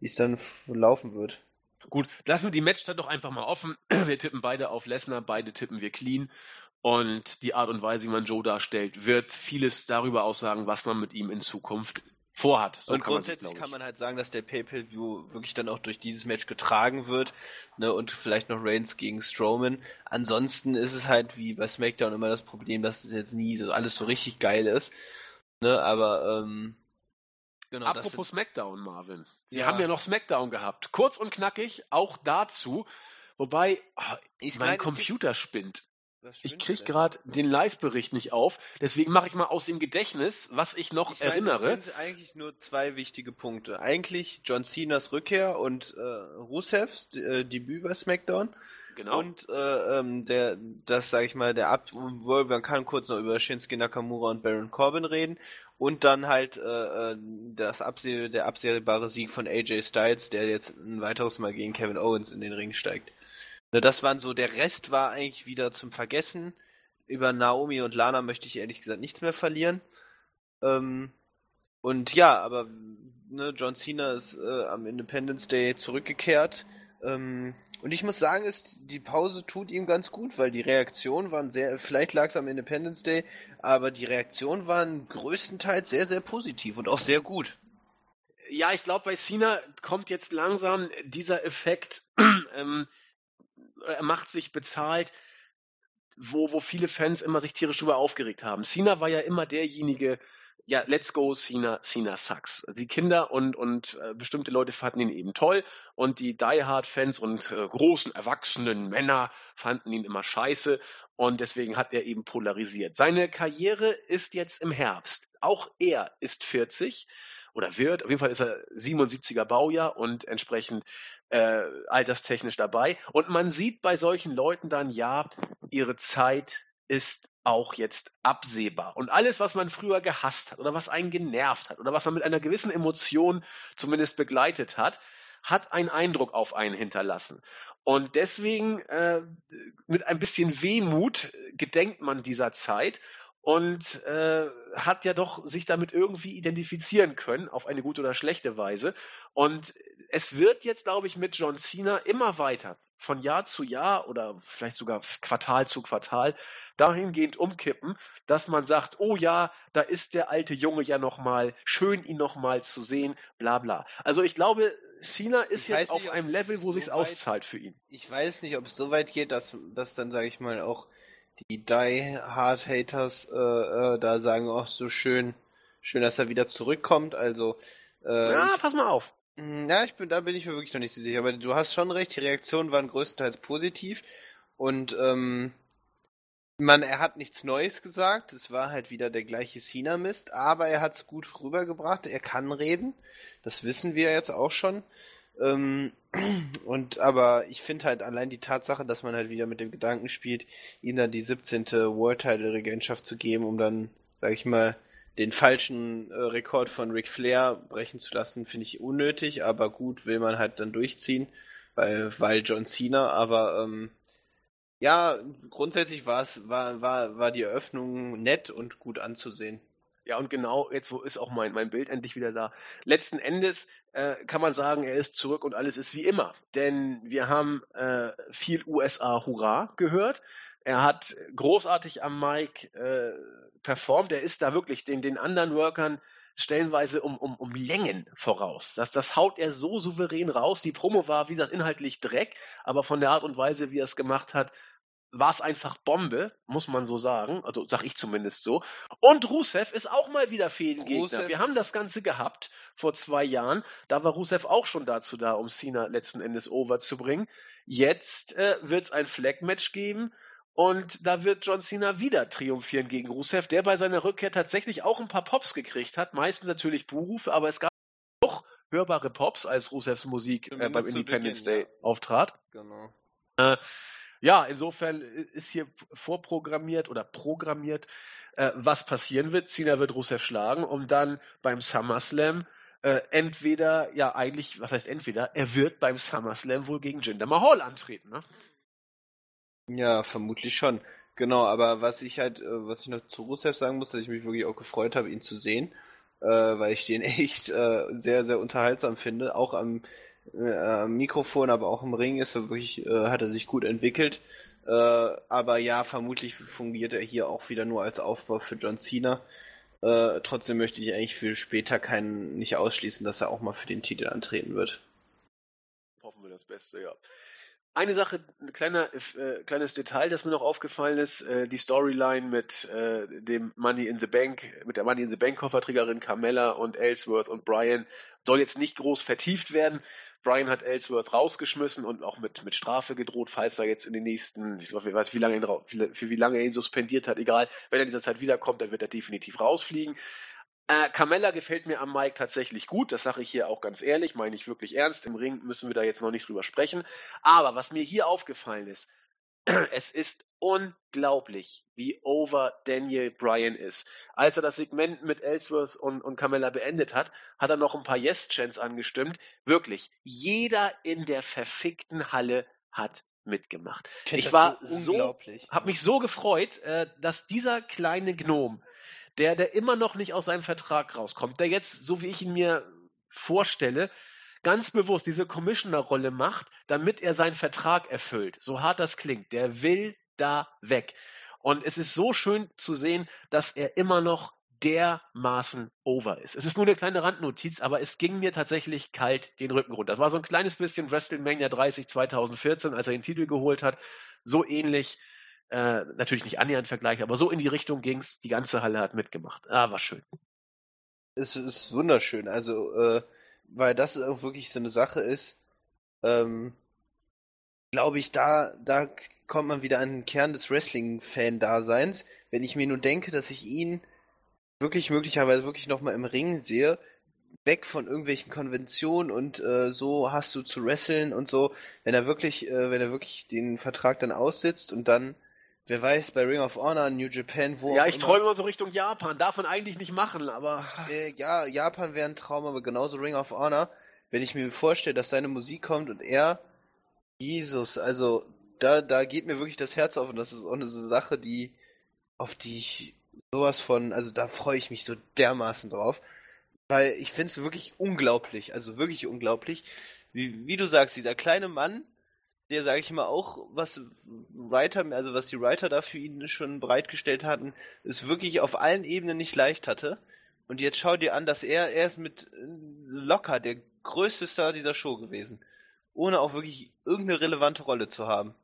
dann laufen wird. Gut, lassen wir die Matchzeit doch einfach mal offen. Wir tippen beide auf Lesnar, beide tippen wir clean. Und die Art und Weise, wie man Joe darstellt, wird vieles darüber aussagen, was man mit ihm in Zukunft vorhat. So und kann grundsätzlich man kann man halt sagen, dass der Pay-Per-View wirklich dann auch durch dieses Match getragen wird, ne, und vielleicht noch Reigns gegen Strowman. Ansonsten ist es halt wie bei SmackDown immer das Problem, dass es jetzt nie so alles so richtig geil ist, ne, aber ähm, Genau, Apropos sind... SmackDown, Marvin. Wir ja. haben ja noch SmackDown gehabt. Kurz und knackig, auch dazu. Wobei, oh, mein meine, Computer spinnt. Ich kriege gerade den Live-Bericht nicht auf, deswegen mache ich mal aus dem Gedächtnis, was ich noch ich erinnere. Meine, es sind eigentlich nur zwei wichtige Punkte. Eigentlich John Cenas Rückkehr und äh, Rusevs äh, Debüt bei SmackDown. Genau. Und äh, ähm, der, das sage ich mal, der Ab, man kann kurz noch über Shinsuke Nakamura und Baron Corbin reden und dann halt äh, äh das abseh der absehbare Sieg von AJ Styles, der jetzt ein weiteres Mal gegen Kevin Owens in den Ring steigt. Ne, das waren so, der Rest war eigentlich wieder zum Vergessen. Über Naomi und Lana möchte ich ehrlich gesagt nichts mehr verlieren. Ähm, und ja, aber ne, John Cena ist äh, am Independence Day zurückgekehrt. Ähm, und ich muss sagen, ist, die Pause tut ihm ganz gut, weil die Reaktionen waren sehr, vielleicht lag es am Independence Day, aber die Reaktionen waren größtenteils sehr, sehr positiv und auch sehr gut. Ja, ich glaube, bei Cena kommt jetzt langsam dieser Effekt, ähm, er macht sich bezahlt, wo, wo viele Fans immer sich tierisch drüber aufgeregt haben. Cena war ja immer derjenige, ja, let's go, Cena, Cena sucks. Die Kinder und, und äh, bestimmte Leute fanden ihn eben toll und die Die Hard Fans und äh, großen, erwachsenen Männer fanden ihn immer scheiße und deswegen hat er eben polarisiert. Seine Karriere ist jetzt im Herbst. Auch er ist 40 oder wird. Auf jeden Fall ist er 77er Baujahr und entsprechend äh, alterstechnisch dabei. Und man sieht bei solchen Leuten dann, ja, ihre Zeit ist auch jetzt absehbar. Und alles, was man früher gehasst hat oder was einen genervt hat oder was man mit einer gewissen Emotion zumindest begleitet hat, hat einen Eindruck auf einen hinterlassen. Und deswegen äh, mit ein bisschen Wehmut gedenkt man dieser Zeit und äh, hat ja doch sich damit irgendwie identifizieren können, auf eine gute oder schlechte Weise. Und es wird jetzt, glaube ich, mit John Cena immer weiter von Jahr zu Jahr oder vielleicht sogar Quartal zu Quartal dahingehend umkippen, dass man sagt, oh ja, da ist der alte Junge ja nochmal, schön ihn nochmal zu sehen, bla bla. Also ich glaube, Cena ist jetzt auf nicht, einem Level, wo so sich's auszahlt für ihn. Ich weiß nicht, ob es so weit geht, dass, dass dann, sage ich mal, auch die Die Hard Haters äh, äh, da sagen, auch so schön, schön, dass er wieder zurückkommt. Also äh, ja, ich, pass mal auf. Hm, ja, ich bin, da bin ich mir wirklich noch nicht so sicher. Aber du hast schon recht, die Reaktionen waren größtenteils positiv. Und ähm, man, er hat nichts Neues gesagt. Es war halt wieder der gleiche Cena-Mist. Aber er hat es gut rübergebracht. Er kann reden. Das wissen wir jetzt auch schon. Ähm, und aber ich finde halt allein die Tatsache, dass man halt wieder mit dem Gedanken spielt, ihm dann die 17. World Title Regentschaft zu geben, um dann, sag ich mal, den falschen äh, Rekord von Ric Flair brechen zu lassen, finde ich unnötig, aber gut, will man halt dann durchziehen, weil, weil John Cena, aber ähm, ja, grundsätzlich war war, war, war die Eröffnung nett und gut anzusehen. Ja, und genau, jetzt wo ist auch mein, mein Bild endlich wieder da. Letzten Endes äh, kann man sagen, er ist zurück und alles ist wie immer. Denn wir haben äh, viel USA-Hurra gehört. Er hat großartig am Mic äh, performt. Er ist da wirklich den, den anderen Workern stellenweise um, um, um Längen voraus. Das, das haut er so souverän raus. Die Promo war, wie gesagt, inhaltlich Dreck, aber von der Art und Weise, wie er es gemacht hat, war es einfach Bombe, muss man so sagen. Also sag ich zumindest so. Und Rusev ist auch mal wieder Fädengegner. Wir haben das Ganze gehabt vor zwei Jahren. Da war Rusev auch schon dazu da, um Cena letzten Endes over zu bringen. Jetzt äh, wird es ein Flag-Match geben und da wird John Cena wieder triumphieren gegen Rusev, der bei seiner Rückkehr tatsächlich auch ein paar Pops gekriegt hat. Meistens natürlich Buhrufe, aber es gab auch hörbare Pops, als Rusevs Musik äh, beim Independence Beginn, Day ja. auftrat. Genau. Äh, ja, insofern ist hier vorprogrammiert oder programmiert, äh, was passieren wird. Cena wird Rusev schlagen, um dann beim SummerSlam äh, entweder, ja eigentlich, was heißt entweder, er wird beim SummerSlam wohl gegen Jinder Mahal antreten. Ne? Ja, vermutlich schon. Genau, aber was ich halt, äh, was ich noch zu Rusev sagen muss, dass ich mich wirklich auch gefreut habe, ihn zu sehen, äh, weil ich den echt äh, sehr, sehr unterhaltsam finde. Auch am, äh, Mikrofon, aber auch im Ring ist er wirklich, äh, hat er sich gut entwickelt. Äh, aber ja, vermutlich fungiert er hier auch wieder nur als Aufbau für John Cena. trotzdem möchte ich eigentlich für später keinen nicht ausschließen, dass er auch mal für den Titel antreten wird. Hoffen wir das Beste, ja. Eine Sache, ein kleiner, äh, kleines Detail, das mir noch aufgefallen ist, äh, die Storyline mit äh, dem Money in the Bank, mit der Money in the Bank Kofferträgerin Carmella und Ellsworth und Brian soll jetzt nicht groß vertieft werden. Brian hat Ellsworth rausgeschmissen und auch mit, mit Strafe gedroht, falls er jetzt in den nächsten, ich glaube, ich weiß, wie lange ihn, für wie lange er ihn suspendiert hat, egal, wenn er in dieser Zeit wiederkommt, dann wird er definitiv rausfliegen. Äh, Carmella gefällt mir am Mike tatsächlich gut, das sage ich hier auch ganz ehrlich, meine ich wirklich ernst. Im Ring müssen wir da jetzt noch nicht drüber sprechen. Aber was mir hier aufgefallen ist, es ist unglaublich, wie over Daniel Bryan ist. Als er das Segment mit Ellsworth und, und Carmella beendet hat, hat er noch ein paar Yes-Chants angestimmt. Wirklich, jeder in der verfickten Halle hat mitgemacht. Ich, ich war so, habe mich so gefreut, äh, dass dieser kleine Gnom der, der immer noch nicht aus seinem Vertrag rauskommt, der jetzt, so wie ich ihn mir vorstelle, ganz bewusst diese Commissioner-Rolle macht, damit er seinen Vertrag erfüllt. So hart das klingt. Der will da weg. Und es ist so schön zu sehen, dass er immer noch dermaßen over ist. Es ist nur eine kleine Randnotiz, aber es ging mir tatsächlich kalt den Rücken runter. Das war so ein kleines bisschen WrestleMania 30 2014, als er den Titel geholt hat. So ähnlich äh, natürlich nicht annähernd vergleichen, aber so in die Richtung ging's. Die ganze Halle hat mitgemacht. Ah, war schön. Es ist wunderschön. Also, äh, weil das auch wirklich so eine Sache ist, ähm, glaube ich, da, da kommt man wieder an den Kern des Wrestling-Fan-Daseins. Wenn ich mir nur denke, dass ich ihn wirklich möglicherweise wirklich nochmal im Ring sehe, weg von irgendwelchen Konventionen und äh, so hast du zu wresteln und so, wenn er wirklich, äh, wenn er wirklich den Vertrag dann aussitzt und dann Wer weiß, bei Ring of Honor, New Japan, wo. Ja, ich träume immer so Richtung Japan. Darf man eigentlich nicht machen, aber. Äh, ja, Japan wäre ein Traum, aber genauso Ring of Honor. Wenn ich mir vorstelle, dass seine Musik kommt und er. Jesus, also da, da geht mir wirklich das Herz auf und das ist auch eine Sache, die, auf die ich sowas von, also da freue ich mich so dermaßen drauf. Weil ich finde es wirklich unglaublich, also wirklich unglaublich, wie, wie du sagst, dieser kleine Mann, der, sage ich mal, auch was Writer, also was die Writer da für ihn schon bereitgestellt hatten, es wirklich auf allen Ebenen nicht leicht hatte. Und jetzt schau dir an, dass er, er mit äh, locker der größte Star dieser Show gewesen. Ohne auch wirklich irgendeine relevante Rolle zu haben.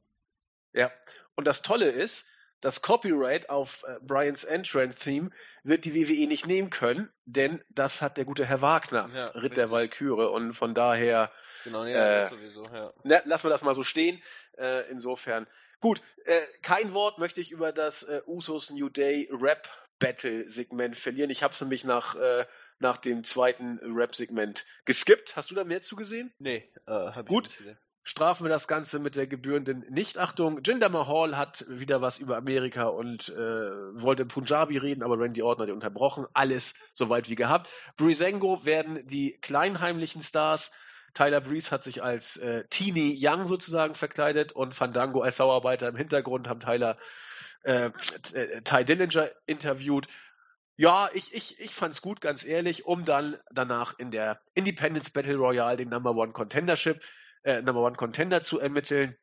Ja. Und das Tolle ist, das Copyright auf äh, Brians Entrance Theme wird die WWE nicht nehmen können, denn das hat der gute Herr Wagner, Ja, Ritt richtig. der Walküre. Und von daher Genau, ja, Äh, sowieso, ja. Na, lassen wir das mal so stehen. Äh, insofern. Gut, äh, kein Wort möchte ich über das äh, Usos New Day Rap Battle Segment verlieren. Ich habe es nämlich nach, äh, nach dem zweiten Rap Segment geskippt. Hast du da mehr zugesehen? Nee, äh, hab Gut. ich nicht gesehen. Strafen wir das Ganze mit der gebührenden Nichtachtung. Jinder Mahal hat wieder was über Amerika und äh, wollte Punjabi reden, aber Randy Orton hat ihn unterbrochen. Alles soweit wie gehabt. Breezango werden die kleinheimlichen Stars. Tyler Breeze hat sich als äh, Teenie Young sozusagen verkleidet und Fandango als Sauarbeiter im Hintergrund haben Tyler äh, äh, Ty Dillinger interviewt. Ja, ich, ich, ich fand's gut, ganz ehrlich, um dann danach in der Independence Battle Royale den Number One Contendership, äh, Number One Contender zu ermitteln.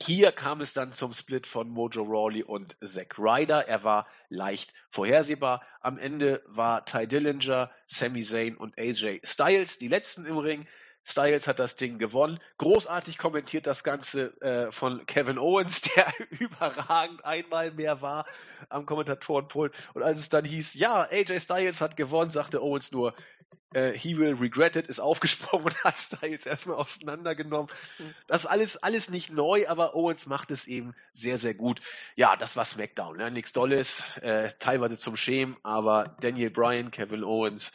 Hier kam es dann zum Split von Mojo Rawley und Zack Ryder. Er war leicht vorhersehbar. Am Ende war Ty Dillinger, Sami Zayn und AJ Styles die letzten im Ring. Styles hat das Ding gewonnen. Großartig kommentiert das Ganze äh, von Kevin Owens, der überragend einmal mehr war am Kommentatorenpult. Und als es dann hieß, ja, AJ Styles hat gewonnen, sagte Owens nur, äh, he will regret it, ist aufgesprungen und hat Styles erstmal auseinandergenommen. Das ist alles, alles nicht neu, aber Owens macht es eben sehr, sehr gut. Ja, das war SmackDown. Ne? Nichts Dolles, äh, teilweise zum Schämen, aber Daniel Bryan, Kevin Owens,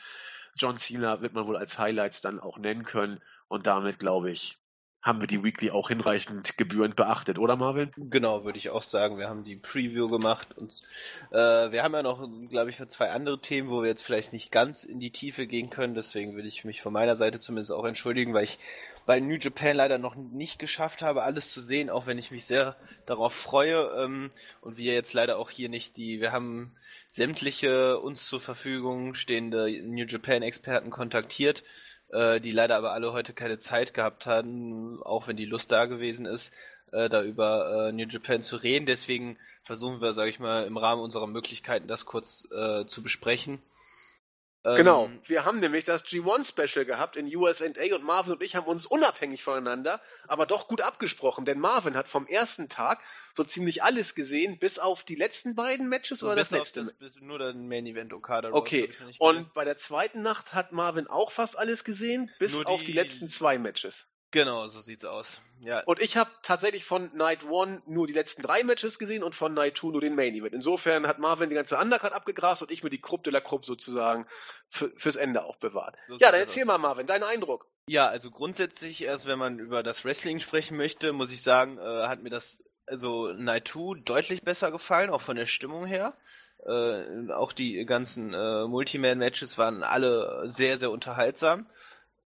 John Cena wird man wohl als Highlights dann auch nennen können. Und damit, glaube ich, haben wir die Weekly auch hinreichend gebührend beachtet, oder Marvin? Genau, würde ich auch sagen. Wir haben die Preview gemacht und äh, wir haben ja noch, glaube ich, zwei andere Themen, wo wir jetzt vielleicht nicht ganz in die Tiefe gehen können. Deswegen will ich mich von meiner Seite zumindest auch entschuldigen, weil ich bei New Japan leider noch nicht geschafft habe, alles zu sehen, auch wenn ich mich sehr darauf freue. Ähm, und wir jetzt leider auch hier nicht die, wir haben sämtliche uns zur Verfügung stehende New Japan Experten kontaktiert äh, die leider aber alle heute keine Zeit gehabt haben, auch wenn die Lust da gewesen ist, äh, da über äh, New Japan zu reden. Deswegen versuchen wir, sage ich mal, im Rahmen unserer Möglichkeiten das kurz äh, zu besprechen. Ähm, Genau. Wir haben nämlich das G1-Special gehabt in USA und Marvin und ich haben uns unabhängig voneinander, aber doch gut abgesprochen, denn Marvin hat vom ersten Tag so ziemlich alles gesehen, bis auf die letzten beiden Matches So oder das letzte. Das, bis nur der Main Event Okada. Okay. Und bei der zweiten Nacht hat Marvin auch fast alles gesehen, bis Nur auf die die- letzten zwei Matches. Genau, so sieht's aus. Ja, Und ich habe tatsächlich von Night One nur die letzten drei Matches gesehen und von Night Two nur den Main Event. Insofern hat Marvin die ganze Undercard abgegrast und ich mir die Krupp de la Krupp sozusagen für, fürs Ende aufbewahrt. So ja, dann das erzähl aus. mal, Marvin, dein Eindruck. Ja, also grundsätzlich erst, wenn man über das Wrestling sprechen möchte, muss ich sagen, äh, hat mir das also Night 2 deutlich besser gefallen, auch von der Stimmung her. Äh, auch die ganzen äh, Multiman-Matches waren alle sehr, sehr unterhaltsam.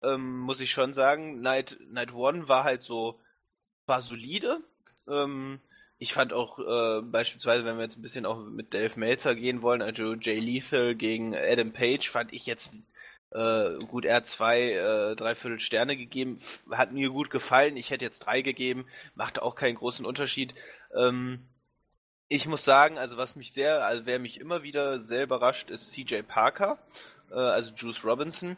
Ähm, muss ich schon sagen. Night, Night One war halt so, war solide. Ähm, ich fand auch äh, beispielsweise, wenn wir jetzt ein bisschen auch mit Dave Meltzer gehen wollen, also Jay Lethal gegen Adam Page, fand ich jetzt äh, gut, er hat zwei, äh, dreiviertel Sterne gegeben, hat mir gut gefallen. Ich hätte jetzt drei gegeben, machte auch keinen großen Unterschied. Ähm, ich muss sagen, also was mich sehr, also wer mich immer wieder sehr überrascht, ist CJ Parker, äh, also Juice Robinson.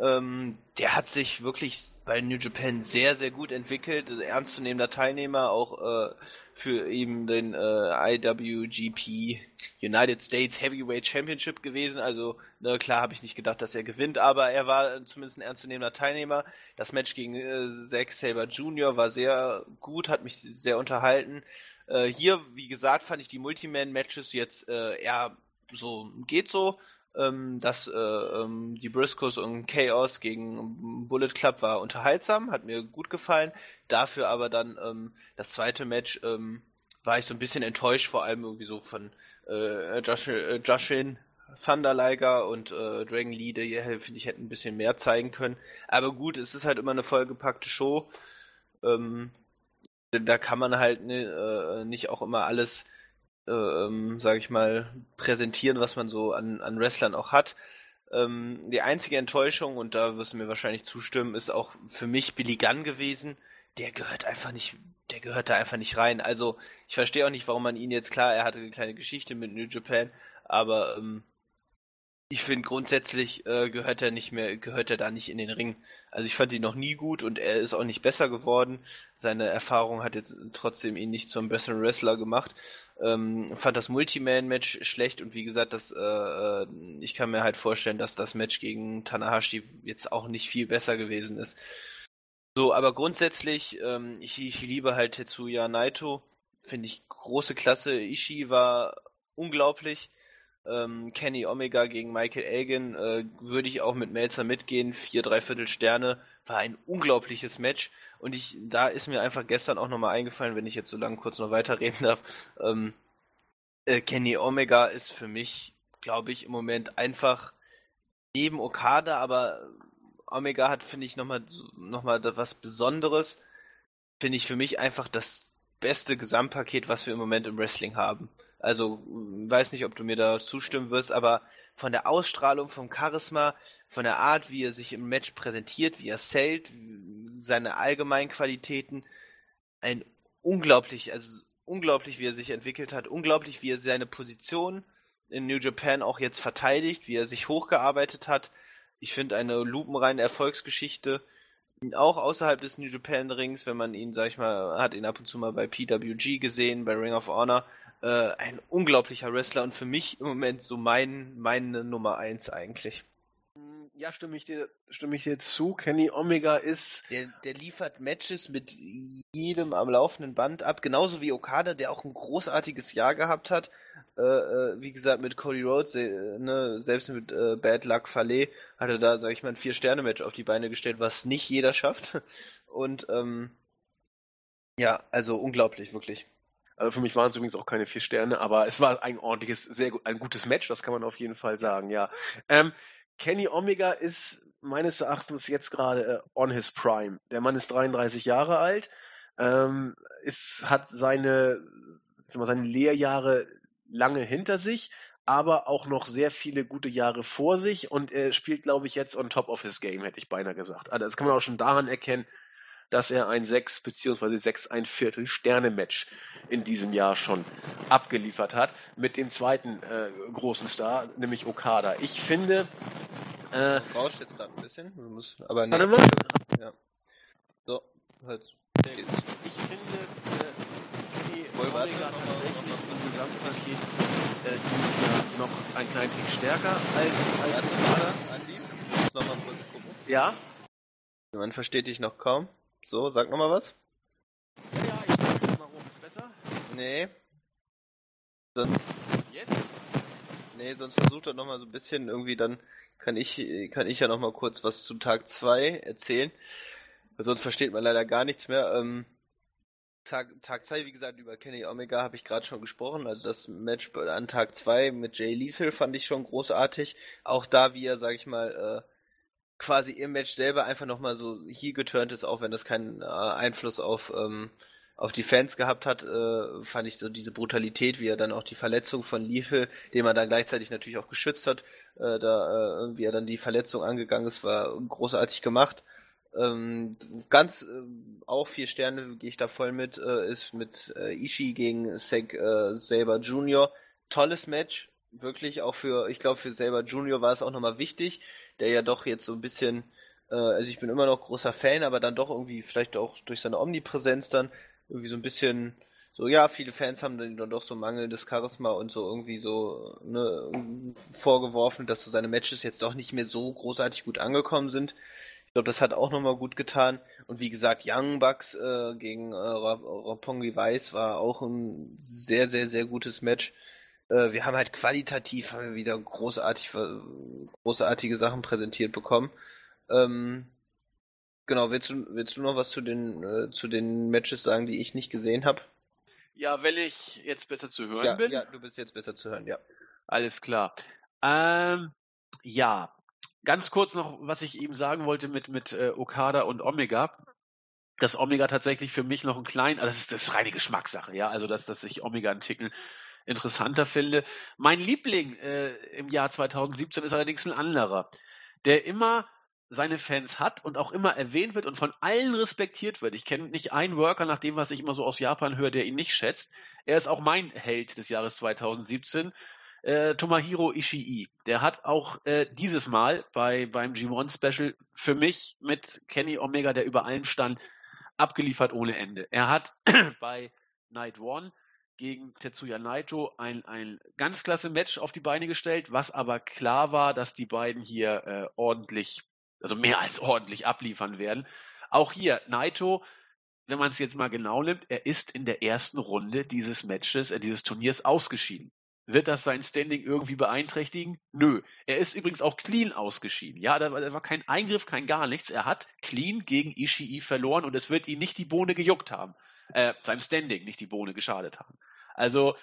Ähm, der hat sich wirklich bei New Japan sehr, sehr gut entwickelt, ernstzunehmender Teilnehmer, auch äh, für eben den äh, IWGP United States Heavyweight Championship gewesen. Also ne, klar habe ich nicht gedacht, dass er gewinnt, aber er war zumindest ein ernstzunehmender Teilnehmer. Das Match gegen äh, Zack Saber Jr. war sehr gut, hat mich sehr unterhalten. Äh, hier, wie gesagt, fand ich die Multiman-Matches jetzt äh, eher so, geht so. Ähm, das, äh, ähm, die Briscoes und Chaos gegen Bullet Club war unterhaltsam, hat mir gut gefallen. Dafür aber dann ähm, das zweite Match war ich so ein bisschen enttäuscht, vor allem irgendwie so von äh, Josh, äh, Joshin Thunder Liger und äh, Dragon Lee, die äh, finde ich hätten ein bisschen mehr zeigen können. Aber gut, es ist halt immer eine vollgepackte Show. Ähm, da kann man halt ne, äh, nicht auch immer alles, ähm, sage ich mal, präsentieren, was man so an, an Wrestlern auch hat. Ähm, die einzige Enttäuschung, und da wirst du mir wahrscheinlich zustimmen, ist auch für mich Billy Gunn gewesen, der gehört einfach nicht, der gehört da einfach nicht rein. Also ich verstehe auch nicht, warum man ihn jetzt klar, er hatte eine kleine Geschichte mit New Japan, aber ähm, ich finde grundsätzlich äh, gehört er nicht mehr, gehört er da nicht in den Ring. Also ich fand ihn noch nie gut und er ist auch nicht besser geworden. Seine Erfahrung hat jetzt trotzdem ihn nicht zum besseren Wrestler gemacht. Ähm, fand das Multiman-Match schlecht und wie gesagt, das, äh, äh, ich kann mir halt vorstellen, dass das Match gegen Tanahashi jetzt auch nicht viel besser gewesen ist. So, aber grundsätzlich, ähm, ich, ich liebe halt Tetsuya Naito. Finde ich große Klasse. Ishii war unglaublich ähm, Kenny Omega gegen Michael Elgin äh, würde ich auch mit Melzer mitgehen. Vier, dreiviertel Sterne. War ein unglaubliches Match. Und ich, da ist mir einfach gestern auch nochmal eingefallen, wenn ich jetzt so lange kurz noch weiterreden darf. Ähm, äh, Kenny Omega ist für mich, glaube ich, im Moment einfach neben Okada, aber Omega hat, finde ich, nochmal noch mal was Besonderes. Finde ich für mich einfach das beste Gesamtpaket, was wir im Moment im Wrestling haben. Also, weiß nicht, ob du mir da zustimmen wirst, aber von der Ausstrahlung, vom Charisma, von der Art, wie er sich im Match präsentiert, wie er zählt, seine allgemeinen Qualitäten, ein unglaublich, also unglaublich, wie er sich entwickelt hat, unglaublich, wie er seine Position in New Japan auch jetzt verteidigt, wie er sich hochgearbeitet hat. Ich finde eine lupenreine Erfolgsgeschichte, auch außerhalb des New Japan Rings, wenn man ihn, sag ich mal, hat ihn ab und zu mal bei PWG gesehen, bei Ring of Honor, äh, ein unglaublicher Wrestler und für mich im Moment so mein, meine Nummer eins eigentlich. Ja, stimme ich dir, stimme ich dir zu. Kenny Omega ist. Der, der liefert Matches mit jedem am laufenden Band ab, genauso wie Okada, der auch ein großartiges Jahr gehabt hat. Äh, äh wie gesagt, mit Cody Rhodes, äh, ne, selbst mit äh, Bad Luck Fale hat er da, sag ich mal, ein Vier-Sterne-Match auf die Beine gestellt, was nicht jeder schafft. Und ähm, ja, also unglaublich, wirklich. Also für mich waren es übrigens auch keine vier Sterne, aber es war ein ordentliches, sehr ein gutes Match, das kann man auf jeden Fall sagen, ja. Ähm, Kenny Omega ist meines Erachtens jetzt gerade äh, on his prime. Der Mann ist 33 Jahre alt, ähm, ist, hat seine, mal, seine Lehrjahre lange hinter sich, aber auch noch sehr viele gute Jahre vor sich und er spielt, glaube ich, jetzt on top of his game, hätte ich beinahe gesagt. Also das kann man auch schon daran erkennen, dass er ein 6 bzw. 6 ein Viertel Sterne Match in diesem Jahr schon abgeliefert hat mit dem zweiten äh, großen Star, nämlich Okada. Ich finde äh, rauscht jetzt gerade ein bisschen, du musst, aber nee. Warte mal. Ja. So, halt. Ich finde äh, die Omega tatsächlich im Gesamtpaket äh, dieses Jahr noch ein klein Tick stärker als als Okada. Andi, kurz gucken. Ja. Man versteht dich noch kaum. So, sag nochmal was. Ja, ja, ich mach mal rum. Ist besser? Nee. Sonst. Jetzt? Nee, sonst versucht er nochmal so ein bisschen irgendwie, dann kann ich, kann ich ja nochmal kurz was zu Tag 2 erzählen. Sonst versteht man leider gar nichts mehr. Ähm, Tag, Tag 2, wie gesagt, über Kenny Omega habe ich gerade schon gesprochen. Also das Match an Tag 2 mit Jay Lethal fand ich schon großartig. Auch da, wie er, sag ich mal, äh, quasi im Match selber einfach nochmal so hier geturnt ist, auch wenn das keinen äh, Einfluss auf, ähm, auf die Fans gehabt hat, äh, fand ich so diese Brutalität, wie er dann auch die Verletzung von Liefel, den man dann gleichzeitig natürlich auch geschützt hat, äh, da äh, wie er dann die Verletzung angegangen ist, war großartig gemacht. Ähm, ganz äh, auch vier Sterne gehe ich da voll mit, äh, ist mit äh, Ishii gegen äh, Saber Jr. Tolles Match, wirklich auch für, ich glaube für Saber Jr. war es auch nochmal wichtig, der ja doch jetzt so ein bisschen, äh, also ich bin immer noch großer Fan, aber dann doch irgendwie vielleicht auch durch seine Omnipräsenz dann irgendwie so ein bisschen so, ja, viele Fans haben dann doch so mangelndes Charisma und so irgendwie so ne, vorgeworfen, dass so seine Matches jetzt doch nicht mehr so großartig gut angekommen sind. Ich glaube, das hat auch nochmal gut getan. Und wie gesagt, Young Bucks äh, gegen äh, Rapongi Weiß war auch ein sehr, sehr, sehr gutes Match. Äh, wir haben halt qualitativ haben wir wieder großartig, großartige Sachen präsentiert bekommen. Ähm, genau, willst du, willst du noch was zu den, äh, zu den Matches sagen, die ich nicht gesehen habe? Ja, weil ich jetzt besser zu hören ja, bin. Ja, du bist jetzt besser zu hören, ja. Alles klar. Ähm, ja, ganz kurz noch, was ich eben sagen wollte mit, mit äh, Okada und Omega. Dass Omega tatsächlich für mich noch ein klein, also das ist, das ist reine Geschmackssache, ja, also dass, dass sich Omega einen Ticken interessanter finde. Mein Liebling äh, im Jahr 2017 ist allerdings ein anderer, der immer seine Fans hat und auch immer erwähnt wird und von allen respektiert wird. Ich kenne nicht einen Worker, nach dem, was ich immer so aus Japan höre, der ihn nicht schätzt. Er ist auch mein Held des Jahres 2017. Äh, Tomohiro Ishii, der hat auch äh, dieses Mal bei beim G1 Special für mich mit Kenny Omega, der über allem stand, abgeliefert ohne Ende. Er hat bei Night One gegen Tetsuya Naito ein, ein ganz klasse Match auf die Beine gestellt, was aber klar war, dass die beiden hier äh, ordentlich, also mehr als ordentlich abliefern werden. Auch hier, Naito, wenn man es jetzt mal genau nimmt, er ist in der ersten Runde dieses Matches, äh, dieses Turniers ausgeschieden. Wird das sein Standing irgendwie beeinträchtigen? Nö. Er ist übrigens auch clean ausgeschieden. Ja, da, da war kein Eingriff, kein gar nichts. Er hat clean gegen Ishii verloren und es wird ihn nicht die Bohne gejuckt haben. Äh, seinem Standing nicht die Bohne geschadet haben. Also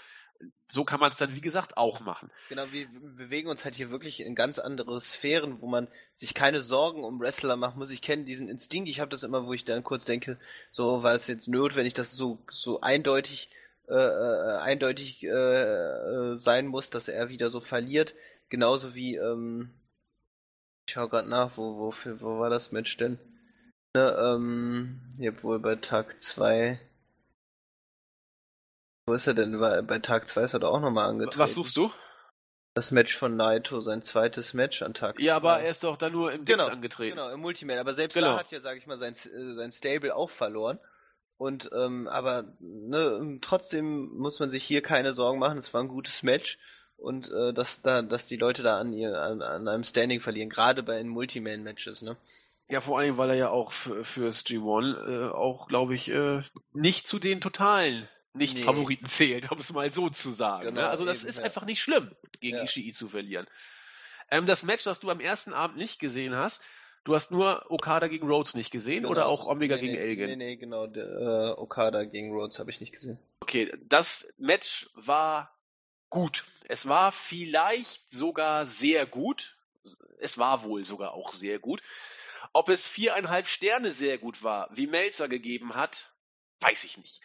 so kann man es dann, wie gesagt, auch machen. Genau, wir bewegen uns halt hier wirklich in ganz andere Sphären, wo man sich keine Sorgen um Wrestler machen muss. Ich kenne diesen Instinkt, ich habe das immer, wo ich dann kurz denke, so war es jetzt notwendig, dass so, so eindeutig, äh, äh, eindeutig äh, äh, sein muss, dass er wieder so verliert. Genauso wie, ähm, ich schau gerade nach, wo, wofür, wo war das Match denn? Ne, ähm, hier wohl bei Tag 2. Wo ist er denn? Bei Tag 2 ist er doch auch nochmal angetreten. Was suchst du? Das Match von Naito, sein zweites Match an Tag 2. Ja, aber er ist doch da nur im Dings genau, angetreten. Genau, im Multiman. Aber selbst Genau. da hat ja, sag ich mal, sein, sein Stable auch verloren. Und, ähm, aber ne, trotzdem muss man sich hier keine Sorgen machen. Es war ein gutes Match. Und äh, dass da, dass die Leute da an ihr, an, an einem Standing verlieren, gerade bei den Multiman-Matches, ne? Ja, vor allem, weil er ja auch für, fürs G1 äh, auch, glaube ich, äh, nicht zu den totalen Nicht-Favoriten zählt, um es mal so zu sagen. Genau, ne? Also das eben, ist ja. einfach nicht schlimm, gegen Ja. Ishii zu verlieren. Ähm, das Match, das du am ersten Abend nicht gesehen hast, du hast nur Okada gegen Rhodes nicht gesehen Genau. oder auch Omega nee, gegen nee, Elgin? Nee, nee, genau. Der, äh, Okada gegen Rhodes habe ich nicht gesehen. Okay, das Match war gut. Es war vielleicht sogar sehr gut. Es war wohl sogar auch sehr gut. Ob es viereinhalb Sterne sehr gut war, wie Melzer gegeben hat, weiß ich nicht.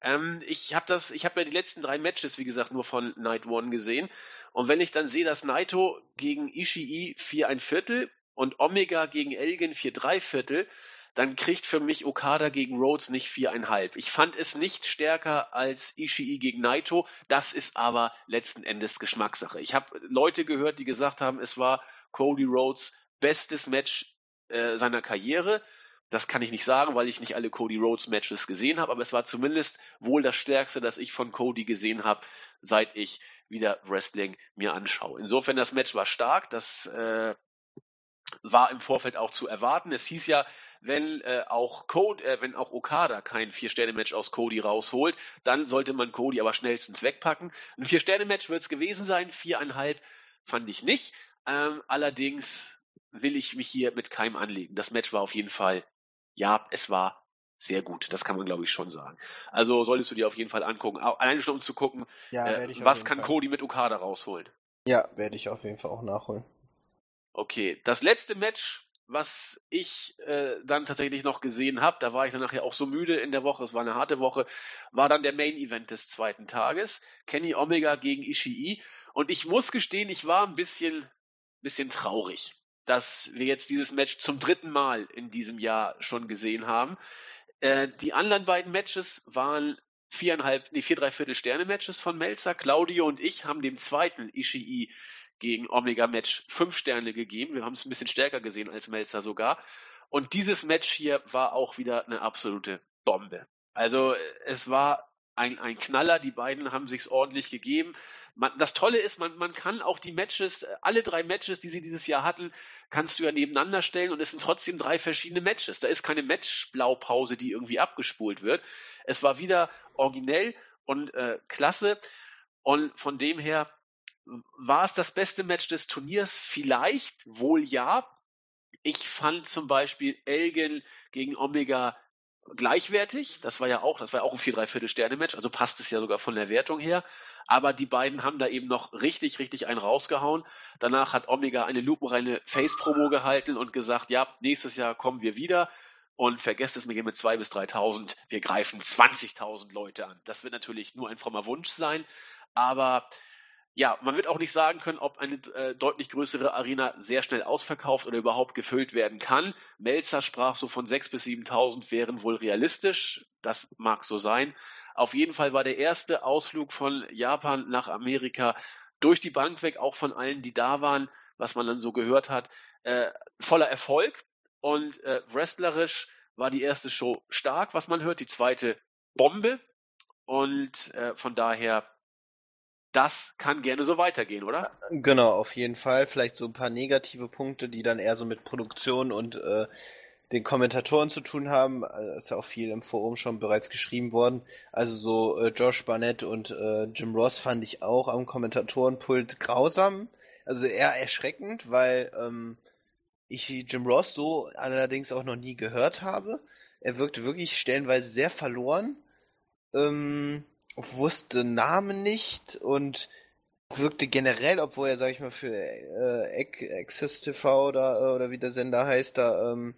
Ähm, ich habe das, ich habe ja die letzten drei Matches, wie gesagt, nur von Night One gesehen. Und wenn ich dann sehe, dass Naito gegen Ishii vier ein Viertel und Omega gegen Elgin vier drei Viertel, dann kriegt für mich Okada gegen Rhodes nicht viereinhalb. Ich fand es nicht stärker als Ishii gegen Naito. Das ist aber letzten Endes Geschmackssache. Ich habe Leute gehört, die gesagt haben, es war Cody Rhodes bestes Match äh, seiner Karriere. Das kann ich nicht sagen, weil ich nicht alle Cody Rhodes Matches gesehen habe, aber es war zumindest wohl das stärkste, das ich von Cody gesehen habe, seit ich wieder Wrestling mir anschaue. Insofern das Match war stark, das äh, war im Vorfeld auch zu erwarten. Es hieß ja, wenn äh, auch Cody, äh, wenn auch Okada kein Vier-Sterne-Match aus Cody rausholt, dann sollte man Cody aber schnellstens wegpacken. Ein Vier-Sterne-Match wird es gewesen sein, viereinhalb fand ich nicht. Ähm, allerdings will ich mich hier mit keinem anlegen. Das Match war auf jeden Fall, ja, es war sehr gut. Das kann man, glaube ich, schon sagen. Also solltest du dir auf jeden Fall angucken. Alleine schon um zu gucken, Ja, äh, was kann Cody mit Okada rausholen. Ja, werde ich auf jeden Fall auch nachholen. Okay, das letzte Match, was ich äh, dann tatsächlich noch gesehen habe, da war ich dann nachher auch so müde in der Woche, es war eine harte Woche, war dann der Main Event des zweiten Tages, Kenny Omega gegen Ishii. Und ich muss gestehen, ich war ein bisschen, bisschen traurig, dass wir jetzt dieses Match zum dritten Mal in diesem Jahr schon gesehen haben. Äh, die anderen beiden Matches waren viereinhalb, nee, vier, dreiviertel Sterne Matches von Melzer. Claudio und ich haben dem zweiten Ishii gegen Omega Match fünf Sterne gegeben. Wir haben es ein bisschen stärker gesehen als Melzer sogar. Und dieses Match hier war auch wieder eine absolute Bombe. Also äh, es war ein, ein Knaller. Die beiden haben sich's ordentlich gegeben. Man, das Tolle ist, man, man kann auch die Matches, alle drei Matches, die sie dieses Jahr hatten, kannst du ja nebeneinander stellen und es sind trotzdem drei verschiedene Matches. Da ist keine Matchblaupause, die irgendwie abgespult wird. Es war wieder originell und äh, klasse. Und von dem her war es das beste Match des Turniers? Vielleicht, wohl ja. Ich fand zum Beispiel Elgin gegen Omega gleichwertig. Das war ja auch, das war ja auch ein 4 3 Viertel Sterne Match, also passt es ja sogar von der Wertung her. Aber die beiden haben da eben noch richtig, richtig einen rausgehauen. Danach hat Omega eine lupenreine Face-Promo gehalten und gesagt, ja, nächstes Jahr kommen wir wieder. Und vergesst es mir hier mit 2.000 bis 3.000. Wir greifen 20.000 Leute an. Das wird natürlich nur ein frommer Wunsch sein. Aber ja, man wird auch nicht sagen können, ob eine äh, deutlich größere Arena sehr schnell ausverkauft oder überhaupt gefüllt werden kann. Melzer sprach so von 6.000 bis 7.000 wären wohl realistisch. Das mag so sein. Auf jeden Fall war der erste Ausflug von Japan nach Amerika durch die Bank weg, auch von allen, die da waren, was man dann so gehört hat, äh, voller Erfolg. Und äh, wrestlerisch war die erste Show stark, was man hört, die zweite Bombe. Und äh, von daher das kann gerne so weitergehen, oder? Genau, auf jeden Fall. Vielleicht so ein paar negative Punkte, die dann eher so mit Produktion und äh, den Kommentatoren zu tun haben. Äh, ist ja auch viel im Forum schon bereits geschrieben worden. Also so äh, Josh Barnett und äh, Jim Ross fand ich auch am Kommentatorenpult grausam. Also eher erschreckend, weil ähm, ich Jim Ross so allerdings auch noch nie gehört habe. Er wirkte wirklich stellenweise sehr verloren. Ähm, wusste Namen nicht und wirkte generell, obwohl er, sag ich mal, für äh, Access TV oder, oder wie der Sender heißt, da ähm,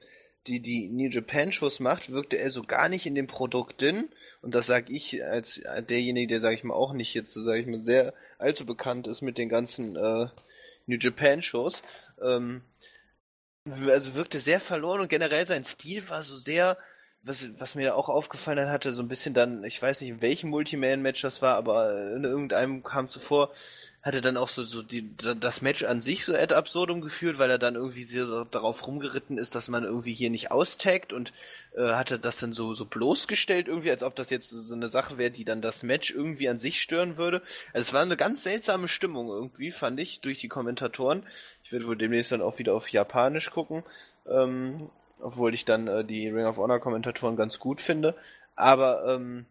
die, die New Japan Shows macht, wirkte er so gar nicht in dem Produkt drin. Und das sage ich als derjenige, der, sag ich mal, auch nicht jetzt, sag ich mal, sehr allzu bekannt ist mit den ganzen äh, New Japan Shows. Ähm, also wirkte sehr verloren und generell sein Stil war so sehr was, was mir auch aufgefallen hatte, so ein bisschen dann, ich weiß nicht, in welchem Multiman-Match das war, aber in irgendeinem kam zuvor, hatte dann auch so, so die, das Match an sich so ad absurdum geführt, weil er dann irgendwie so darauf rumgeritten ist, dass man irgendwie hier nicht austaggt und äh, hatte das dann so, so bloßgestellt irgendwie, als ob das jetzt so eine Sache wäre, die dann das Match irgendwie an sich stören würde. Also es war eine ganz seltsame Stimmung irgendwie, fand ich, durch die Kommentatoren. Ich werde wohl demnächst dann auch wieder auf Japanisch gucken. Ähm, obwohl ich dann äh, die Ring of Honor Kommentatoren ganz gut finde. Aber ähm,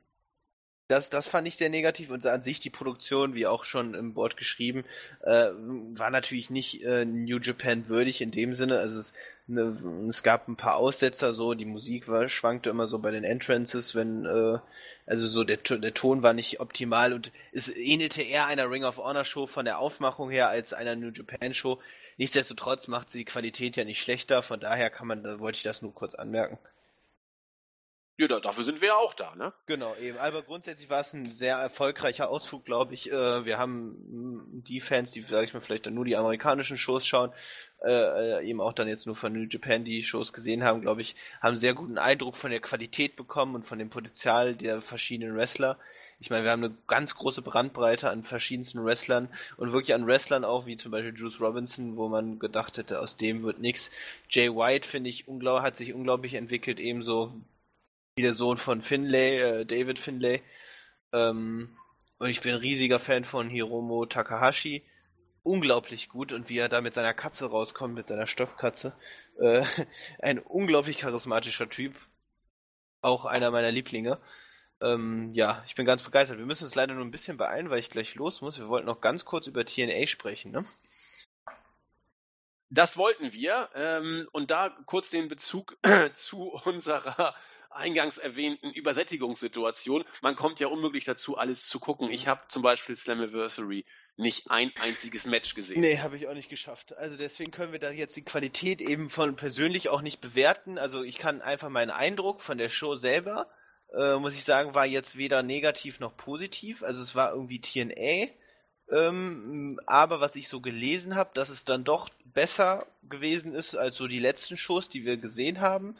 das, das fand ich sehr negativ und an sich die Produktion, wie auch schon im Board geschrieben, äh, war natürlich nicht äh, New Japan würdig in dem Sinne. Also es, ne, es gab ein paar Aussetzer, so die Musik war, schwankte immer so bei den Entrances, wenn äh, also so der, der Ton war nicht optimal und es ähnelte eher einer Ring of Honor Show von der Aufmachung her als einer New Japan Show. Nichtsdestotrotz macht sie die Qualität ja nicht schlechter, von daher kann man, da wollte ich das nur kurz anmerken. Ja, dafür sind wir ja auch da, ne? Genau, eben. Aber grundsätzlich war es ein sehr erfolgreicher Ausflug, glaube ich. Äh, wir haben mm, die Fans, die, sage ich mal, vielleicht dann nur die amerikanischen Shows schauen, äh, äh, eben auch dann jetzt nur von New Japan die Shows gesehen haben, glaube ich, haben einen sehr guten Eindruck von der Qualität bekommen und von dem Potenzial der verschiedenen Wrestler. Ich meine, wir haben eine ganz große Brandbreite an verschiedensten Wrestlern und wirklich an Wrestlern auch, wie zum Beispiel Juice Robinson, wo man gedacht hätte, aus dem wird nichts. Jay White, finde ich, hat sich unglaublich entwickelt, ebenso wie der Sohn von Finlay, äh, David Finlay. Ähm, und ich bin ein riesiger Fan von Hiromo Takahashi. Unglaublich gut und wie er da mit seiner Katze rauskommt, mit seiner Stoffkatze. Äh, ein unglaublich charismatischer Typ. Auch einer meiner Lieblinge. Ähm, ja, ich bin ganz begeistert. Wir müssen uns leider nur ein bisschen beeilen, weil ich gleich los muss. Wir wollten noch ganz kurz über TNA sprechen, ne? Das wollten wir. Ähm, und da kurz den Bezug zu unserer eingangs erwähnten Übersättigungssituation. Man kommt ja unmöglich dazu, alles zu gucken. Ich habe zum Beispiel Slammiversary nicht ein einziges Match gesehen. Nee, habe ich auch nicht geschafft. Also deswegen können wir da jetzt die Qualität eben von persönlich auch nicht bewerten. Also ich kann einfach meinen Eindruck von der Show selber äh, muss ich sagen, war jetzt weder negativ noch positiv. Also es war irgendwie TNA. Ähm, aber was ich so gelesen habe, dass es dann doch besser gewesen ist als so die letzten Shows, die wir gesehen haben.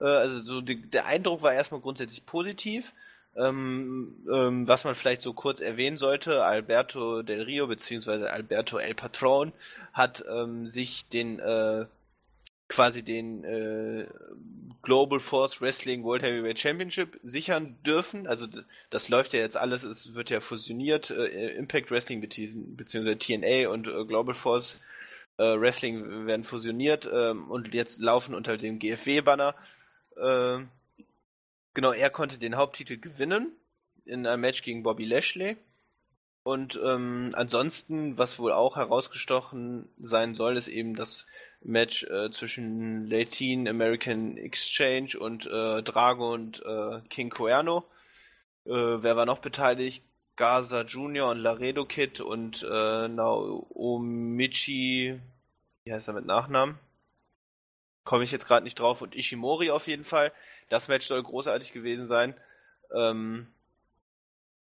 Äh, also so die, der Eindruck war erstmal grundsätzlich positiv. Ähm, ähm, was man vielleicht so kurz erwähnen sollte, Alberto Del Rio bzw. Alberto El Patron hat ähm, sich den äh, quasi den äh, Global Force Wrestling World Heavyweight Championship sichern dürfen. Also das läuft ja jetzt alles, es wird ja fusioniert, äh, Impact Wrestling bzw. TNA und äh, Global Force äh, Wrestling werden fusioniert ähm, und jetzt laufen unter dem GFW-Banner. Äh, genau, er konnte den Haupttitel gewinnen in einem Match gegen Bobby Lashley. Und ähm, ansonsten, was wohl auch herausgestochen sein soll, ist eben das Match äh, zwischen Latin American Exchange und äh, Drago und äh, King Cuerno. Äh, wer war noch beteiligt? Gaza Jr. und Laredo Kid und äh, Naomichi, wie heißt er mit Nachnamen? Komme ich jetzt gerade nicht drauf. Und Ishimori auf jeden Fall. Das Match soll großartig gewesen sein. Ähm,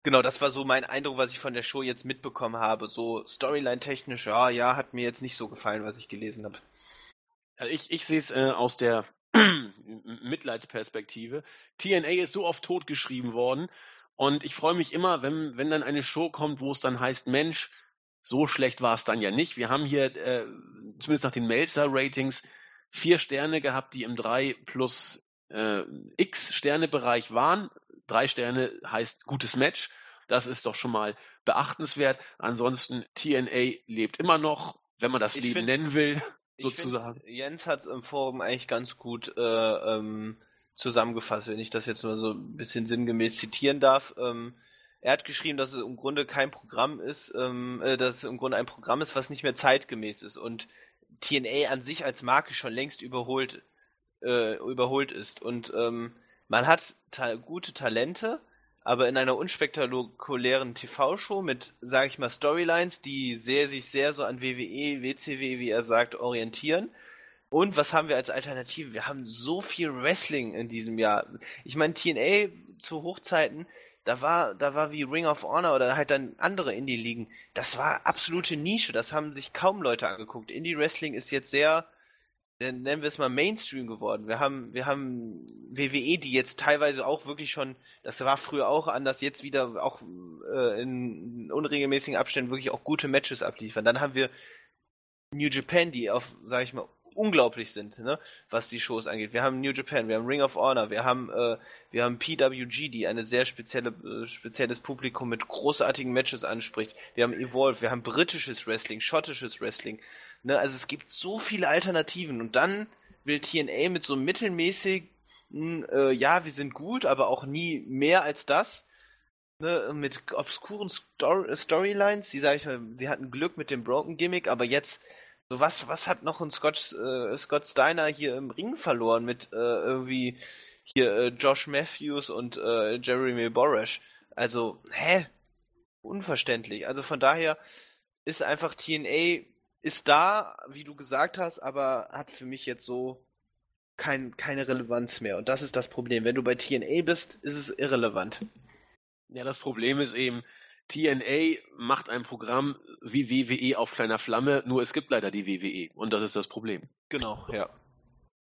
Genau, das war so mein Eindruck, was ich von der Show jetzt mitbekommen habe. So Storyline-technisch, ja, ja, hat mir jetzt nicht so gefallen, was ich gelesen habe. Also ich, ich sehe es äh, aus der Mitleidsperspektive. TNA ist so oft totgeschrieben worden und ich freue mich immer, wenn, wenn dann eine Show kommt, wo es dann heißt, Mensch, so schlecht war es dann ja nicht. Wir haben hier, äh, zumindest nach den Melzer-Ratings, vier Sterne gehabt, die im 3 plus äh, X Sterne-Bereich waren. Drei Sterne heißt gutes Match. Das ist doch schon mal beachtenswert. Ansonsten TNA lebt immer noch, wenn man das ich Leben nennen will, sozusagen. Find, Jens hat es im Forum eigentlich ganz gut äh, ähm, zusammengefasst, wenn ich das jetzt nur so ein bisschen sinngemäß zitieren darf. Ähm, er hat geschrieben, dass es im Grunde kein Programm ist, ähm, äh, dass es im Grunde ein Programm ist, was nicht mehr zeitgemäß ist und TNA an sich als Marke schon längst überholt, äh, überholt ist. Und ähm, man hat ta gute Talente, aber in einer unspektakulären TV-Show mit, sage ich mal, Storylines, die sehr, sich sehr so an WWE, WCW, wie er sagt, orientieren. Und was haben wir als Alternative? Wir haben so viel Wrestling in diesem Jahr. Ich meine, TNA zu Hochzeiten, da war, da war wie Ring of Honor oder halt dann andere Indie-Ligen. Das war absolute Nische. Das haben sich kaum Leute angeguckt. Indie-Wrestling ist jetzt sehr, nennen wir es mal Mainstream geworden. Wir haben, wir haben WWE, die jetzt teilweise auch wirklich schon, das war früher auch anders, jetzt wieder auch äh, in unregelmäßigen Abständen wirklich auch gute Matches abliefern. Dann haben wir New Japan, die auf, sag ich mal, unglaublich sind, ne, was die Shows angeht. Wir haben New Japan, wir haben Ring of Honor, wir haben, äh, wir haben PWG, die eine sehr spezielle, äh, spezielles Publikum mit großartigen Matches anspricht. Wir haben Evolve, wir haben britisches Wrestling, schottisches Wrestling. Ne, also es gibt so viele Alternativen und dann will TNA mit so mittelmäßigen, äh, ja, wir sind gut, aber auch nie mehr als das. Ne, mit obskuren Story Storylines, die sag ich mal, sie hatten Glück mit dem Broken Gimmick, aber jetzt so was, was hat noch ein Scott, äh, Scott Steiner hier im Ring verloren mit äh, irgendwie hier äh, Josh Matthews und äh, Jeremy Boresh? Also, hä? Unverständlich. Also von daher ist einfach TNA ist da, wie du gesagt hast, aber hat für mich jetzt so kein, keine Relevanz mehr. Und das ist das Problem. Wenn du bei TNA bist, ist es irrelevant. Ja, das Problem ist eben, TNA macht ein Programm wie WWE auf kleiner Flamme, nur es gibt leider die WWE und das ist das Problem. Genau, ja.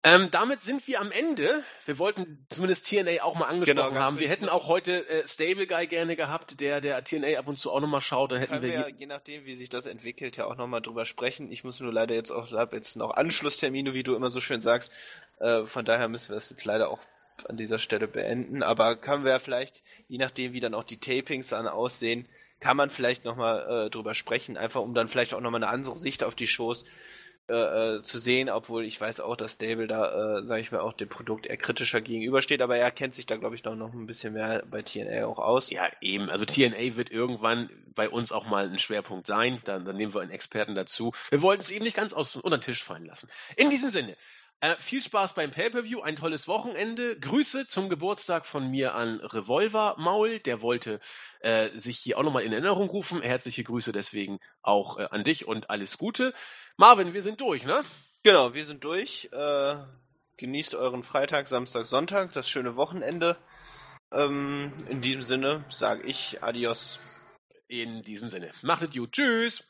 Ähm, damit sind wir am Ende. Wir wollten zumindest TNA auch mal angesprochen genau, haben. Wir hätten auch heute äh, Stable Guy gerne gehabt, der der TNA ab und zu auch nochmal schaut. Dann hätten wir, ja, je nachdem, wie sich das entwickelt, ja auch nochmal drüber sprechen. Ich muss nur leider jetzt auch, habe jetzt noch Anschlusstermine, wie du immer so schön sagst. Äh, von daher müssen wir das jetzt leider auch an dieser Stelle beenden. Aber können wir ja vielleicht, je nachdem, wie dann auch die Tapings dann aussehen, kann man vielleicht nochmal äh, drüber sprechen, einfach um dann vielleicht auch nochmal eine andere Sicht auf die Shows äh, äh, zu sehen, obwohl ich weiß auch, dass Stable da, äh, sage ich mal, auch dem Produkt eher kritischer gegenübersteht, aber er kennt sich da, glaube ich, noch, noch ein bisschen mehr bei TNA auch aus. Ja, eben. Also TNA wird irgendwann bei uns auch mal ein Schwerpunkt sein. Dann, dann nehmen wir einen Experten dazu. Wir wollten es eben nicht ganz aus, unter den Tisch fallen lassen. In diesem Sinne, äh, viel Spaß beim Pay-Per-View, ein tolles Wochenende. Grüße zum Geburtstag von mir an Revolver Maul. Der wollte äh, sich hier auch nochmal in Erinnerung rufen. Herzliche Grüße deswegen auch äh, an dich und alles Gute. Marvin, wir sind durch, ne? Genau, wir sind durch. Äh, genießt euren Freitag, Samstag, Sonntag, das schöne Wochenende. Ähm, in diesem Sinne sage ich Adios. In diesem Sinne. Macht es gut. Tschüss.